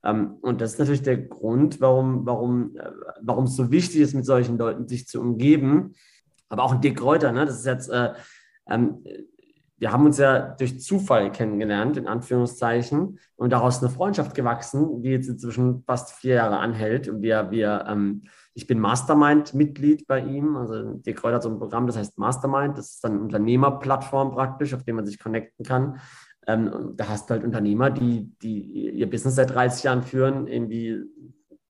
ähm, und das ist natürlich der Grund, warum, warum, äh, es so wichtig ist, mit solchen Leuten sich zu umgeben. Aber auch ein Dick Reuter, ne? das ist jetzt, äh, ähm, wir haben uns ja durch Zufall kennengelernt, in Anführungszeichen, und daraus eine Freundschaft gewachsen, die jetzt inzwischen fast vier Jahre anhält. Und wir, wir ähm, ich bin Mastermind-Mitglied bei ihm. Also Dick Reuter hat so ein Programm, das heißt Mastermind. Das ist dann eine Unternehmerplattform praktisch, auf der man sich connecten kann. Ähm, da hast du halt Unternehmer, die, die ihr Business seit 30 Jahren führen, irgendwie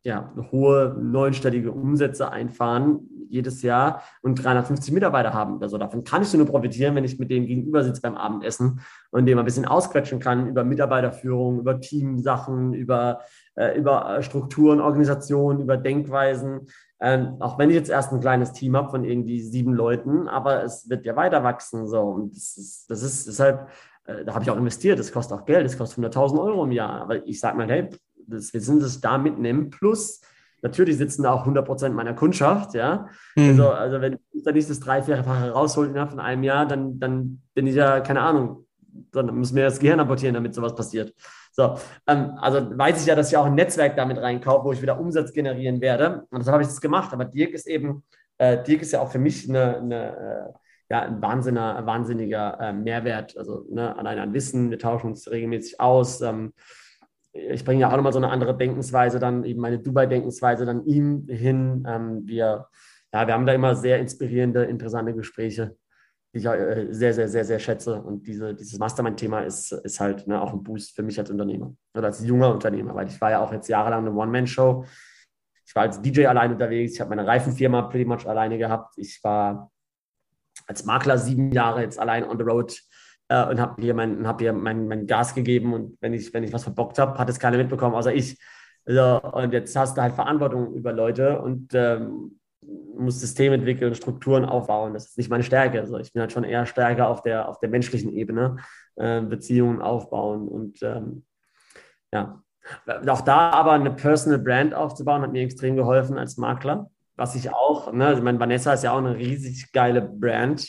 ja, hohe neunstellige Umsätze einfahren jedes Jahr und 350 Mitarbeiter haben. Also davon kann ich nur profitieren, wenn ich mit denen gegenüber sitze beim Abendessen und dem ein bisschen ausquetschen kann über Mitarbeiterführung, über Teamsachen, über, äh, über Strukturen, Organisationen, über Denkweisen. Ähm, auch wenn ich jetzt erst ein kleines Team habe von irgendwie sieben Leuten, aber es wird ja weiter wachsen. So. Und das ist, das ist deshalb äh, da habe ich auch investiert, das kostet auch Geld, das kostet 100.000 Euro im Jahr. Aber ich sage mal, hey, das, wir sind es da mitnehmen. Plus, natürlich sitzen da auch 100 Prozent meiner Kundschaft, ja. Mhm. Also, also, wenn ich da nicht das Dreifache rausholt innerhalb von einem Jahr, dann, dann bin ich ja, keine Ahnung, dann muss mir das Gehirn abortieren, damit sowas passiert. So, ähm, also weiß ich ja, dass ich auch ein Netzwerk damit reinkaufe, wo ich wieder Umsatz generieren werde. Und deshalb habe ich das gemacht. Aber Dirk ist eben, äh, Dirk ist ja auch für mich eine, eine äh, ja, ein wahnsinniger, wahnsinniger äh, Mehrwert. Also ne, allein an Wissen, wir tauschen uns regelmäßig aus. Ähm, ich bringe ja auch nochmal so eine andere Denkensweise, dann eben meine Dubai-Denkensweise dann ihm hin. Ähm, wir, ja, wir haben da immer sehr inspirierende, interessante Gespräche, die ich äh, sehr, sehr, sehr, sehr schätze. Und diese, dieses Mastermind-Thema ist, ist halt ne, auch ein Boost für mich als Unternehmer oder als junger Unternehmer, weil ich war ja auch jetzt jahrelang eine One-Man-Show. Ich war als DJ allein unterwegs, ich habe meine Reifenfirma pretty much alleine gehabt. Ich war als Makler sieben Jahre jetzt allein on the road äh, und habe hier, mein, hab hier mein, mein Gas gegeben und wenn ich, wenn ich was verbockt habe, hat es keiner mitbekommen, außer ich. So, und jetzt hast du halt Verantwortung über Leute und ähm, musst Systeme entwickeln, Strukturen aufbauen. Das ist nicht meine Stärke. Also ich bin halt schon eher stärker auf der, auf der menschlichen Ebene, äh, Beziehungen aufbauen und ähm, ja. Auch da aber eine Personal Brand aufzubauen, hat mir extrem geholfen als Makler was ich auch, ne, ich meine, Vanessa ist ja auch eine riesig geile Brand.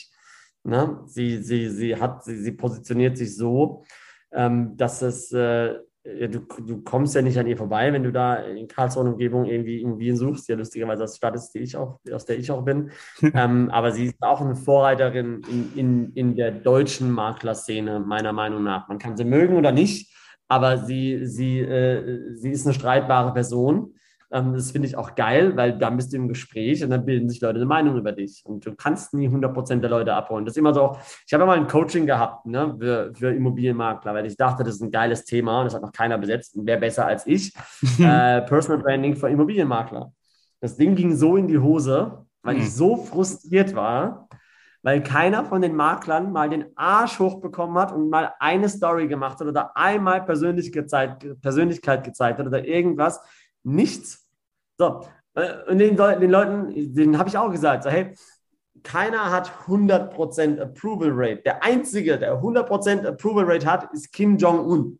Ne? Sie, sie, sie, hat, sie, sie positioniert sich so, ähm, dass es, äh, du, du kommst ja nicht an ihr vorbei, wenn du da in Karlsruhe Umgebung irgendwie Immobilien suchst, ja lustigerweise aus Stadt ist, die ich auch, aus der ich auch bin. ähm, aber sie ist auch eine Vorreiterin in, in, in der deutschen Maklerszene, meiner Meinung nach. Man kann sie mögen oder nicht, aber sie, sie, äh, sie ist eine streitbare Person. Ähm, das finde ich auch geil, weil dann bist du im Gespräch und dann bilden sich Leute eine Meinung über dich. Und du kannst nie 100% der Leute abholen. Das ist immer so, ich habe ja mal ein Coaching gehabt ne, für, für Immobilienmakler, weil ich dachte, das ist ein geiles Thema und das hat noch keiner besetzt und wer besser als ich. äh, Personal Branding für Immobilienmakler. Das Ding ging so in die Hose, weil hm. ich so frustriert war, weil keiner von den Maklern mal den Arsch hochbekommen hat und mal eine Story gemacht hat oder einmal gezeigt, Persönlichkeit gezeigt hat oder irgendwas. Nichts. So, äh, und den, den Leuten, denen habe ich auch gesagt, so, hey, keiner hat 100% Approval Rate. Der Einzige, der 100% Approval Rate hat, ist Kim Jong-un.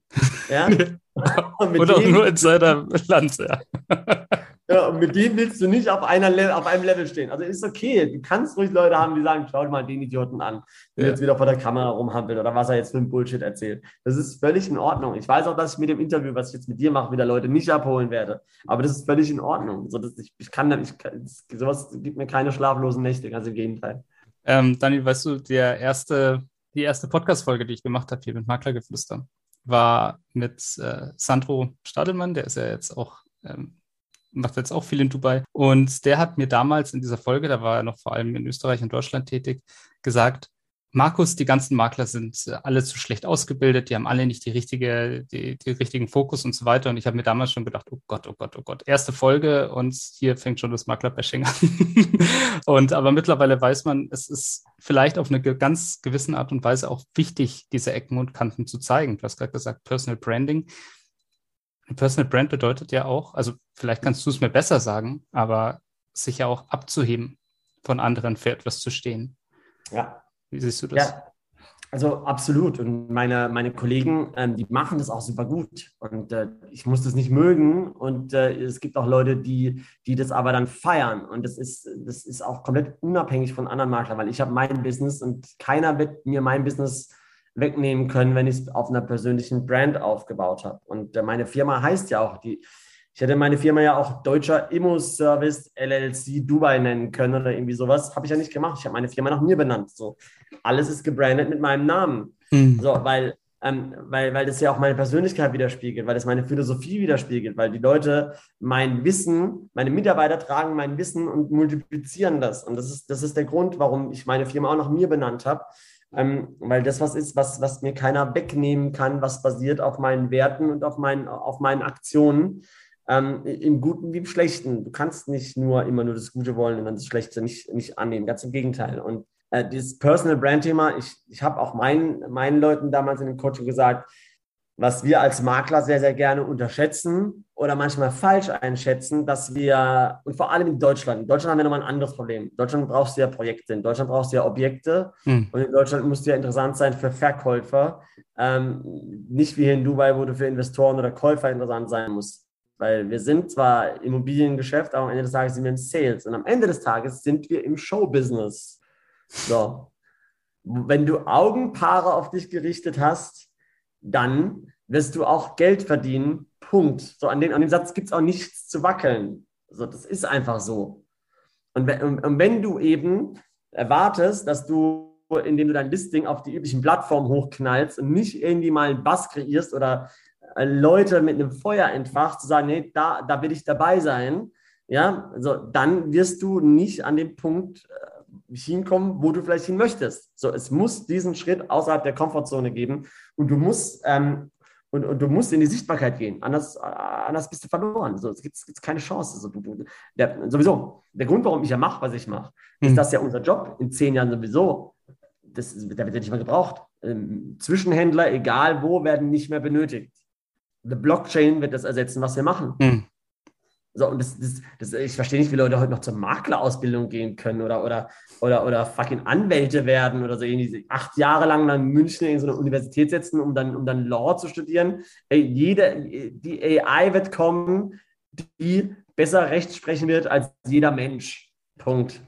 Ja? Oder auch nur in seinem Land, ja. Ja, und mit dem willst du nicht auf, einer auf einem Level stehen. Also ist okay. Du kannst ruhig Leute haben, die sagen, schau dir mal den Idioten an, der ja. jetzt wieder vor der Kamera rumhampelt oder was er jetzt für ein Bullshit erzählt. Das ist völlig in Ordnung. Ich weiß auch, dass ich mit dem Interview, was ich jetzt mit dir mache, wieder Leute nicht abholen werde. Aber das ist völlig in Ordnung. So, das, ich, ich kann, ich, sowas gibt mir keine schlaflosen Nächte, ganz im Gegenteil. Ähm, Daniel, weißt du, der erste, die erste Podcast-Folge, die ich gemacht habe hier mit Maklergeflüster, war mit äh, Sandro Stadelmann, der ist ja jetzt auch ähm, macht jetzt auch viel in Dubai. Und der hat mir damals in dieser Folge, da war er noch vor allem in Österreich und Deutschland tätig, gesagt, Markus, die ganzen Makler sind äh, alle zu schlecht ausgebildet, die haben alle nicht die richtige, die, die richtigen Fokus und so weiter. Und ich habe mir damals schon gedacht, oh Gott, oh Gott, oh Gott, erste Folge und hier fängt schon das Maklerbashing an. und aber mittlerweile weiß man, es ist vielleicht auf eine ganz gewisse Art und Weise auch wichtig, diese Ecken und Kanten zu zeigen. Du hast gerade gesagt, Personal Branding. Personal Brand bedeutet ja auch, also vielleicht kannst du es mir besser sagen, aber sich ja auch abzuheben von anderen für etwas zu stehen. Ja. Wie siehst du das? Ja, also absolut. Und meine, meine Kollegen, ähm, die machen das auch super gut. Und äh, ich muss das nicht mögen. Und äh, es gibt auch Leute, die, die das aber dann feiern. Und das ist, das ist auch komplett unabhängig von anderen Maklern, weil ich habe mein Business und keiner wird mir mein Business wegnehmen können, wenn ich es auf einer persönlichen Brand aufgebaut habe. Und äh, meine Firma heißt ja auch, die, ich hätte meine Firma ja auch Deutscher Immo-Service LLC Dubai nennen können oder irgendwie sowas. Habe ich ja nicht gemacht. Ich habe meine Firma nach mir benannt. So. Alles ist gebrandet mit meinem Namen. Hm. So, weil, ähm, weil, weil das ja auch meine Persönlichkeit widerspiegelt, weil das meine Philosophie widerspiegelt, weil die Leute mein Wissen, meine Mitarbeiter tragen mein Wissen und multiplizieren das. Und das ist, das ist der Grund, warum ich meine Firma auch nach mir benannt habe ähm, weil das was ist, was, was mir keiner wegnehmen kann, was basiert auf meinen Werten und auf meinen, auf meinen Aktionen, ähm, im Guten wie im Schlechten. Du kannst nicht nur immer nur das Gute wollen und dann das Schlechte nicht, nicht annehmen, ganz im Gegenteil. Und äh, dieses Personal Brand Thema, ich, ich habe auch meinen, meinen Leuten damals in dem Coaching gesagt, was wir als Makler sehr, sehr gerne unterschätzen oder manchmal falsch einschätzen, dass wir, und vor allem in Deutschland, in Deutschland haben wir nochmal ein anderes Problem. In Deutschland brauchst du ja Projekte, in Deutschland brauchst du ja Objekte hm. und in Deutschland musst du ja interessant sein für Verkäufer. Ähm, nicht wie hier in Dubai, wo du für Investoren oder Käufer interessant sein musst. Weil wir sind zwar Immobiliengeschäft, aber am Ende des Tages sind wir im Sales und am Ende des Tages sind wir im Showbusiness. So. Wenn du Augenpaare auf dich gerichtet hast, dann wirst du auch Geld verdienen. Punkt. So an, den, an dem Satz gibt es auch nichts zu wackeln. So, das ist einfach so. Und wenn, und wenn du eben erwartest, dass du, indem du dein Listing auf die üblichen Plattformen hochknallst und nicht irgendwie mal einen Bass kreierst oder äh, Leute mit einem Feuer entfacht, zu sagen, nee, da, da will ich dabei sein, ja, also dann wirst du nicht an dem Punkt äh, hinkommen, wo du vielleicht hin möchtest. So, es muss diesen Schritt außerhalb der Komfortzone geben und du musst ähm, und, und, du musst in die Sichtbarkeit gehen. Anders, äh, anders bist du verloren. So, es gibt keine Chance. So, du, der, sowieso, der Grund, warum ich ja mache, was ich mache, ist, hm. dass ja unser Job in zehn Jahren sowieso, das, der wird ja nicht mehr gebraucht. Ähm, Zwischenhändler, egal wo, werden nicht mehr benötigt. The Blockchain wird das ersetzen, was wir machen. Hm. So, und das, das, das, ich verstehe nicht, wie Leute heute noch zur Maklerausbildung gehen können oder, oder, oder, oder fucking Anwälte werden oder so irgendwie acht Jahre lang in München in so eine Universität setzen, um dann, um dann Law zu studieren. Ey, jede, die AI wird kommen, die besser Recht sprechen wird als jeder Mensch. Punkt.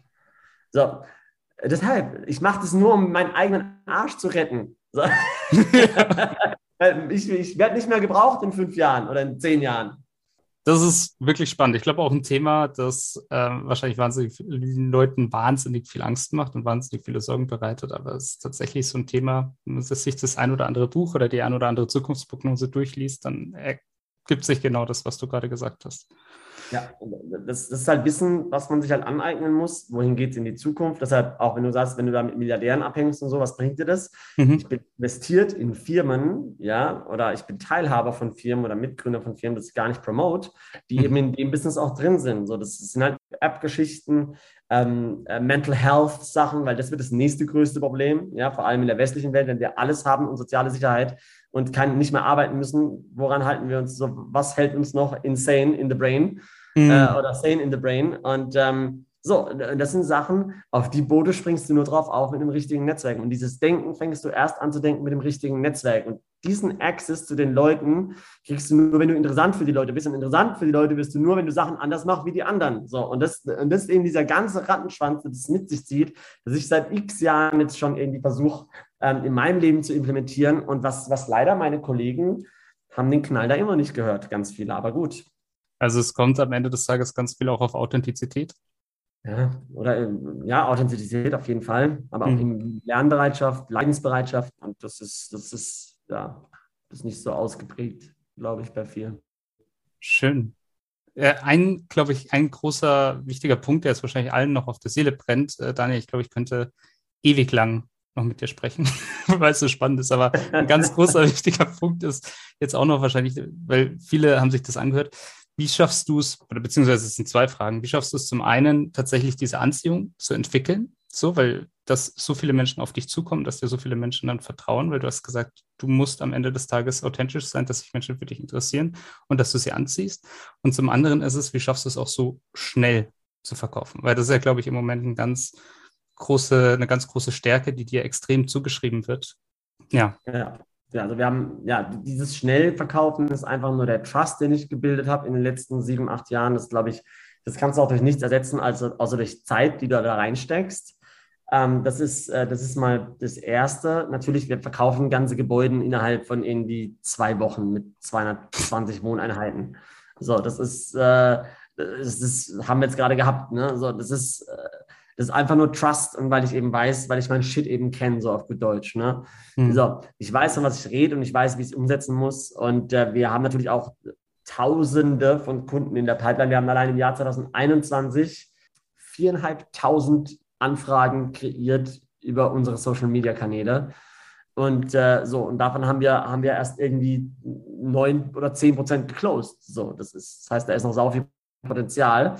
So, deshalb, ich mache das nur, um meinen eigenen Arsch zu retten. So. ich ich werde nicht mehr gebraucht in fünf Jahren oder in zehn Jahren das ist wirklich spannend. Ich glaube auch ein Thema, das äh, wahrscheinlich wahnsinnig vielen Leuten wahnsinnig viel Angst macht und wahnsinnig viele Sorgen bereitet. Aber es ist tatsächlich so ein Thema, wenn man sich das ein oder andere Buch oder die ein oder andere Zukunftsprognose durchliest, dann ergibt sich genau das, was du gerade gesagt hast. Ja, das, das, ist halt Wissen, was man sich halt aneignen muss. Wohin geht es in die Zukunft? Deshalb, auch wenn du sagst, wenn du da mit Milliardären abhängst und so, was bringt dir das? Mhm. Ich bin investiert in Firmen, ja, oder ich bin Teilhaber von Firmen oder Mitgründer von Firmen, das ich gar nicht promote, die mhm. eben in dem Business auch drin sind. So, das sind halt App-Geschichten, ähm, äh, Mental Health-Sachen, weil das wird das nächste größte Problem, ja, vor allem in der westlichen Welt, wenn wir alles haben und soziale Sicherheit und kann nicht mehr arbeiten müssen. Woran halten wir uns so? Was hält uns noch insane in the brain mhm. äh, oder sane in the brain? Und ähm, so, das sind Sachen, auf die Boote springst du nur drauf auf mit dem richtigen Netzwerk. Und dieses Denken fängst du erst an zu denken mit dem richtigen Netzwerk. Und diesen Access zu den Leuten kriegst du nur, wenn du interessant für die Leute bist. Und interessant für die Leute bist du nur, wenn du Sachen anders machst wie die anderen. So, und das, und das ist eben dieser ganze Rattenschwanz, der das mit sich zieht, dass ich seit x Jahren jetzt schon irgendwie versuche, ähm, in meinem Leben zu implementieren. Und was, was leider meine Kollegen haben den Knall da immer nicht gehört, ganz viele, aber gut. Also es kommt am Ende des Tages ganz viel auch auf Authentizität. Ja, oder ähm, ja, Authentizität auf jeden Fall, aber auch mhm. Lernbereitschaft, Leidensbereitschaft. Und das ist, das ist, ja, das ist nicht so ausgeprägt, glaube ich, bei vielen. Schön. Äh, ein, glaube ich, ein großer, wichtiger Punkt, der jetzt wahrscheinlich allen noch auf der Seele brennt, äh, Daniel, ich glaube, ich könnte ewig lang noch mit dir sprechen, weil es so spannend ist. Aber ein ganz großer, wichtiger Punkt ist jetzt auch noch wahrscheinlich, weil viele haben sich das angehört, wie schaffst du es, oder beziehungsweise es sind zwei Fragen, wie schaffst du es zum einen tatsächlich diese Anziehung zu entwickeln, so, weil dass so viele Menschen auf dich zukommen, dass dir so viele Menschen dann vertrauen, weil du hast gesagt, du musst am Ende des Tages authentisch sein, dass sich Menschen für dich interessieren und dass du sie anziehst. Und zum anderen ist es, wie schaffst du es auch so schnell zu verkaufen? Weil das ist ja, glaube ich, im Moment ein ganz große, eine ganz große Stärke, die dir extrem zugeschrieben wird. Ja. ja. Ja, also wir haben, ja, dieses Schnellverkaufen ist einfach nur der Trust, den ich gebildet habe in den letzten sieben, acht Jahren. Das glaube ich, das kannst du auch durch nichts ersetzen, also außer durch Zeit, die du da reinsteckst. Ähm, das, ist, äh, das ist mal das Erste. Natürlich, wir verkaufen ganze Gebäude innerhalb von irgendwie zwei Wochen mit 220 Wohneinheiten. So, das ist, äh, das, das haben wir jetzt gerade gehabt. Ne? So, das ist, äh, das ist einfach nur Trust und weil ich eben weiß, weil ich meinen Shit eben kenne, so auf gut Deutsch. Ne? Mhm. So, ich weiß, von was ich rede und ich weiß, wie ich es umsetzen muss. Und äh, wir haben natürlich auch Tausende von Kunden in der Pipeline. Wir haben allein im Jahr 2021 viereinhalbtausend Anfragen kreiert über unsere Social Media Kanäle. Und äh, so, und davon haben wir, haben wir erst irgendwie neun oder zehn Prozent geclosed. So, das ist, das heißt, da ist noch sau viel Potenzial.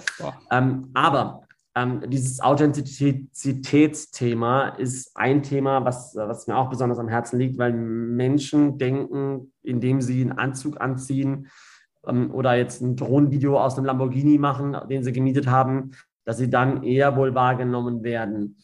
Ähm, aber ähm, dieses Authentizitätsthema ist ein Thema, was, was mir auch besonders am Herzen liegt, weil Menschen denken, indem sie einen Anzug anziehen ähm, oder jetzt ein Drohnenvideo aus einem Lamborghini machen, den sie gemietet haben, dass sie dann eher wohl wahrgenommen werden.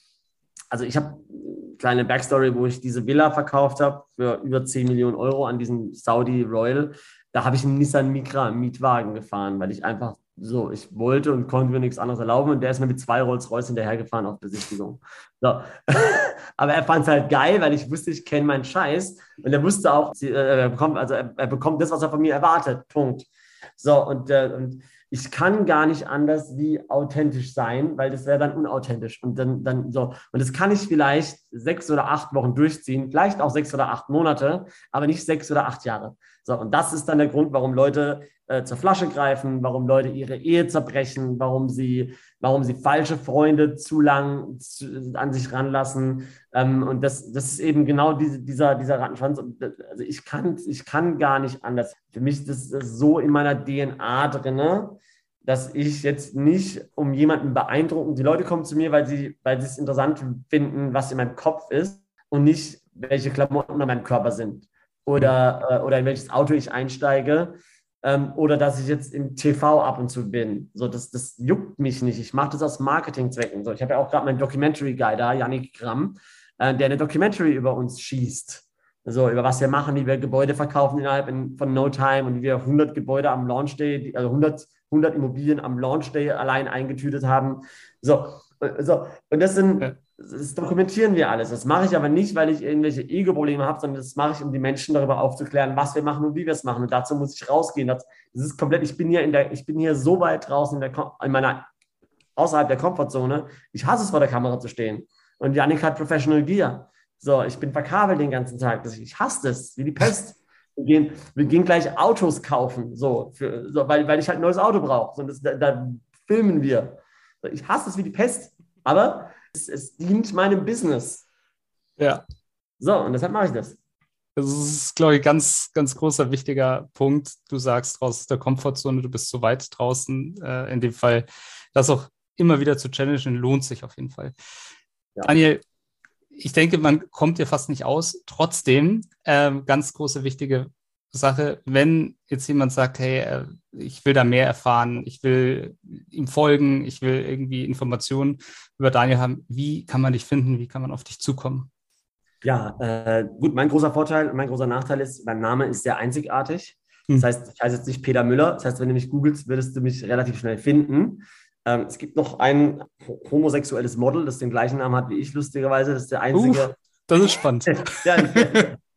Also ich habe eine kleine Backstory, wo ich diese Villa verkauft habe für über 10 Millionen Euro an diesen Saudi Royal. Da habe ich einen Nissan Micra Mietwagen gefahren, weil ich einfach so, ich wollte und konnte mir nichts anderes erlauben und der ist mir mit zwei Rolls-Royce hinterhergefahren auf Besichtigung. So. Aber er fand es halt geil, weil ich wusste, ich kenne meinen Scheiß und er wusste auch, äh, er bekommt, also er, er, bekommt das, was er von mir erwartet. Punkt. So, und, äh, und ich kann gar nicht anders wie authentisch sein, weil das wäre dann unauthentisch. Und dann, dann so. Und das kann ich vielleicht sechs oder acht Wochen durchziehen, vielleicht auch sechs oder acht Monate, aber nicht sechs oder acht Jahre. So, und das ist dann der Grund, warum Leute äh, zur Flasche greifen, warum Leute ihre Ehe zerbrechen, warum sie, warum sie falsche Freunde zu lang zu, an sich ranlassen. Ähm, und das, das ist eben genau diese, dieser, dieser Rattenschwanz. Also ich kann, ich kann gar nicht anders. Für mich ist das so in meiner DNA drin, dass ich jetzt nicht um jemanden beeindrucken. Die Leute kommen zu mir, weil sie, weil sie es interessant finden, was in meinem Kopf ist und nicht, welche Klamotten an meinem Körper sind oder, äh, oder in welches Auto ich einsteige ähm, oder dass ich jetzt im TV ab und zu bin. So, das, das juckt mich nicht. Ich mache das aus Marketingzwecken. So, ich habe ja auch gerade meinen Documentary Guy da, Yannick Gramm, äh, der eine Documentary über uns schießt. So, über was wir machen, wie wir Gebäude verkaufen innerhalb in, von No Time und wie wir 100 Gebäude am Launch Day, also 100, 100 Immobilien am Launch Day allein eingetütet haben. So, äh, so. und das sind, das dokumentieren wir alles. Das mache ich aber nicht, weil ich irgendwelche Ego-Probleme habe, sondern das mache ich, um die Menschen darüber aufzuklären, was wir machen und wie wir es machen. Und dazu muss ich rausgehen. Das, das ist komplett, ich bin hier in der, ich bin hier so weit draußen in, der, in meiner, außerhalb der Komfortzone. Ich hasse es, vor der Kamera zu stehen. Und Janik hat Professional Gear. So, ich bin verkabelt den ganzen Tag. Ich hasse das, wie die Pest. Wir gehen, wir gehen gleich Autos kaufen, so, für, so weil, weil ich halt ein neues Auto brauche. So, da, da filmen wir. Ich hasse es wie die Pest. Aber es, es dient meinem Business. Ja. So, und deshalb mache ich das. Das ist, glaube ich, ganz, ganz großer, wichtiger Punkt. Du sagst raus aus der Komfortzone, du bist zu weit draußen. Äh, in dem Fall, das auch immer wieder zu challengen, lohnt sich auf jeden Fall. Ja. Daniel, ich denke, man kommt hier fast nicht aus. Trotzdem, äh, ganz große wichtige Sache, wenn jetzt jemand sagt, hey, äh, ich will da mehr erfahren, ich will ihm folgen, ich will irgendwie Informationen über Daniel haben, wie kann man dich finden, wie kann man auf dich zukommen? Ja, äh, gut, mein großer Vorteil, mein großer Nachteil ist, mein Name ist sehr einzigartig. Hm. Das heißt, ich heiße jetzt nicht Peter Müller. Das heißt, wenn du mich googelst, würdest du mich relativ schnell finden. Ähm, es gibt noch ein homosexuelles Model, das den gleichen Namen hat wie ich, lustigerweise. Das ist der einzige. Uh, das ist spannend. ja,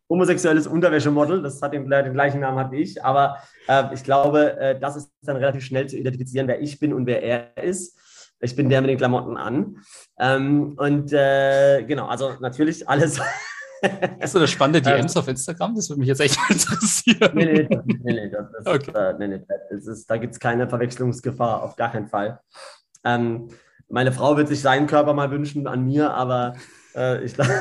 homosexuelles Unterwäschemodel, das hat den, den, gleichen Namen hat wie ich. Aber äh, ich glaube, äh, das ist dann relativ schnell zu identifizieren, wer ich bin und wer er ist. Ich bin der mit den Klamotten an. Ähm, und äh, genau, also natürlich alles. Hast du das spannende DMs ähm, auf Instagram? Das würde mich jetzt echt interessieren. Nee, nee, das, nee, nee, das, das okay. ist, äh, nee, nee, das ist, da gibt es keine Verwechslungsgefahr, auf gar keinen Fall. Ähm, meine Frau wird sich seinen Körper mal wünschen an mir, aber äh, ich glaube.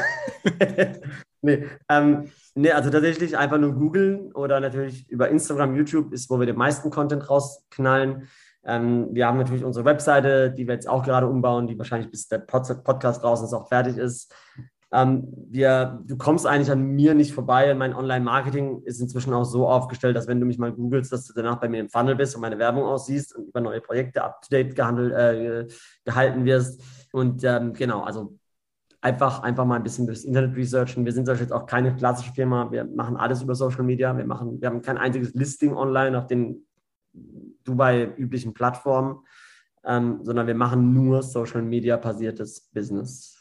nee, ähm, nee, also tatsächlich einfach nur googeln oder natürlich über Instagram, YouTube ist, wo wir den meisten Content rausknallen. Ähm, wir haben natürlich unsere Webseite, die wir jetzt auch gerade umbauen, die wahrscheinlich bis der Pod Podcast draußen ist, auch fertig ist. Ähm, wir, du kommst eigentlich an mir nicht vorbei. Mein Online-Marketing ist inzwischen auch so aufgestellt, dass wenn du mich mal googelst, dass du danach bei mir im Funnel bist und meine Werbung aussiehst und über neue Projekte up-to-date äh, gehalten wirst. Und ähm, genau, also einfach, einfach mal ein bisschen durchs Internet researchen. Wir sind jetzt auch keine klassische Firma. Wir machen alles über Social Media. Wir, machen, wir haben kein einziges Listing online auf den Dubai üblichen Plattformen, ähm, sondern wir machen nur Social Media basiertes Business.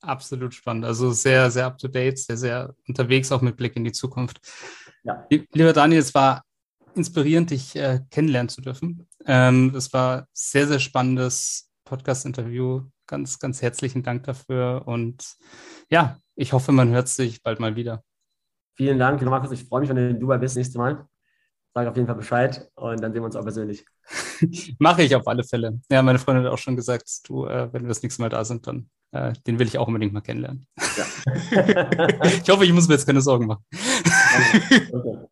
Absolut spannend. Also sehr, sehr up to date, sehr, sehr unterwegs, auch mit Blick in die Zukunft. Ja. Lieber Daniel, es war inspirierend, dich äh, kennenlernen zu dürfen. Ähm, es war sehr, sehr spannendes Podcast-Interview. Ganz, ganz herzlichen Dank dafür. Und ja, ich hoffe, man hört sich bald mal wieder. Vielen Dank, Markus. Ich freue mich, wenn du in Dubai bist, nächstes Mal. Sag auf jeden Fall Bescheid und dann sehen wir uns auch persönlich. Mache ich auf alle Fälle. Ja, meine Freundin hat auch schon gesagt, du, äh, wenn wir das nächste Mal da sind, dann äh, den will ich auch unbedingt mal kennenlernen. Ja. ich hoffe, ich muss mir jetzt keine Sorgen machen.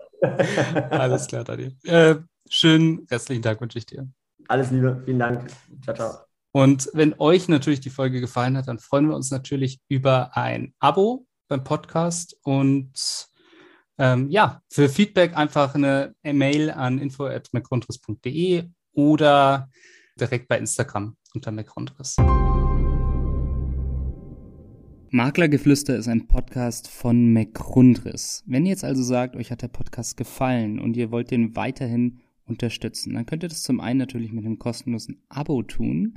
Alles klar, Daniel. Äh, schönen restlichen Tag wünsche ich dir. Alles Liebe, vielen Dank. Ciao, ciao. Und wenn euch natürlich die Folge gefallen hat, dann freuen wir uns natürlich über ein Abo beim Podcast und ähm, ja, für Feedback einfach eine E-Mail an info.mcgrundriss.de oder direkt bei Instagram unter mcgrundriss. Maklergeflüster ist ein Podcast von McGrundriss. Wenn ihr jetzt also sagt, euch hat der Podcast gefallen und ihr wollt den weiterhin unterstützen, dann könnt ihr das zum einen natürlich mit einem kostenlosen Abo tun.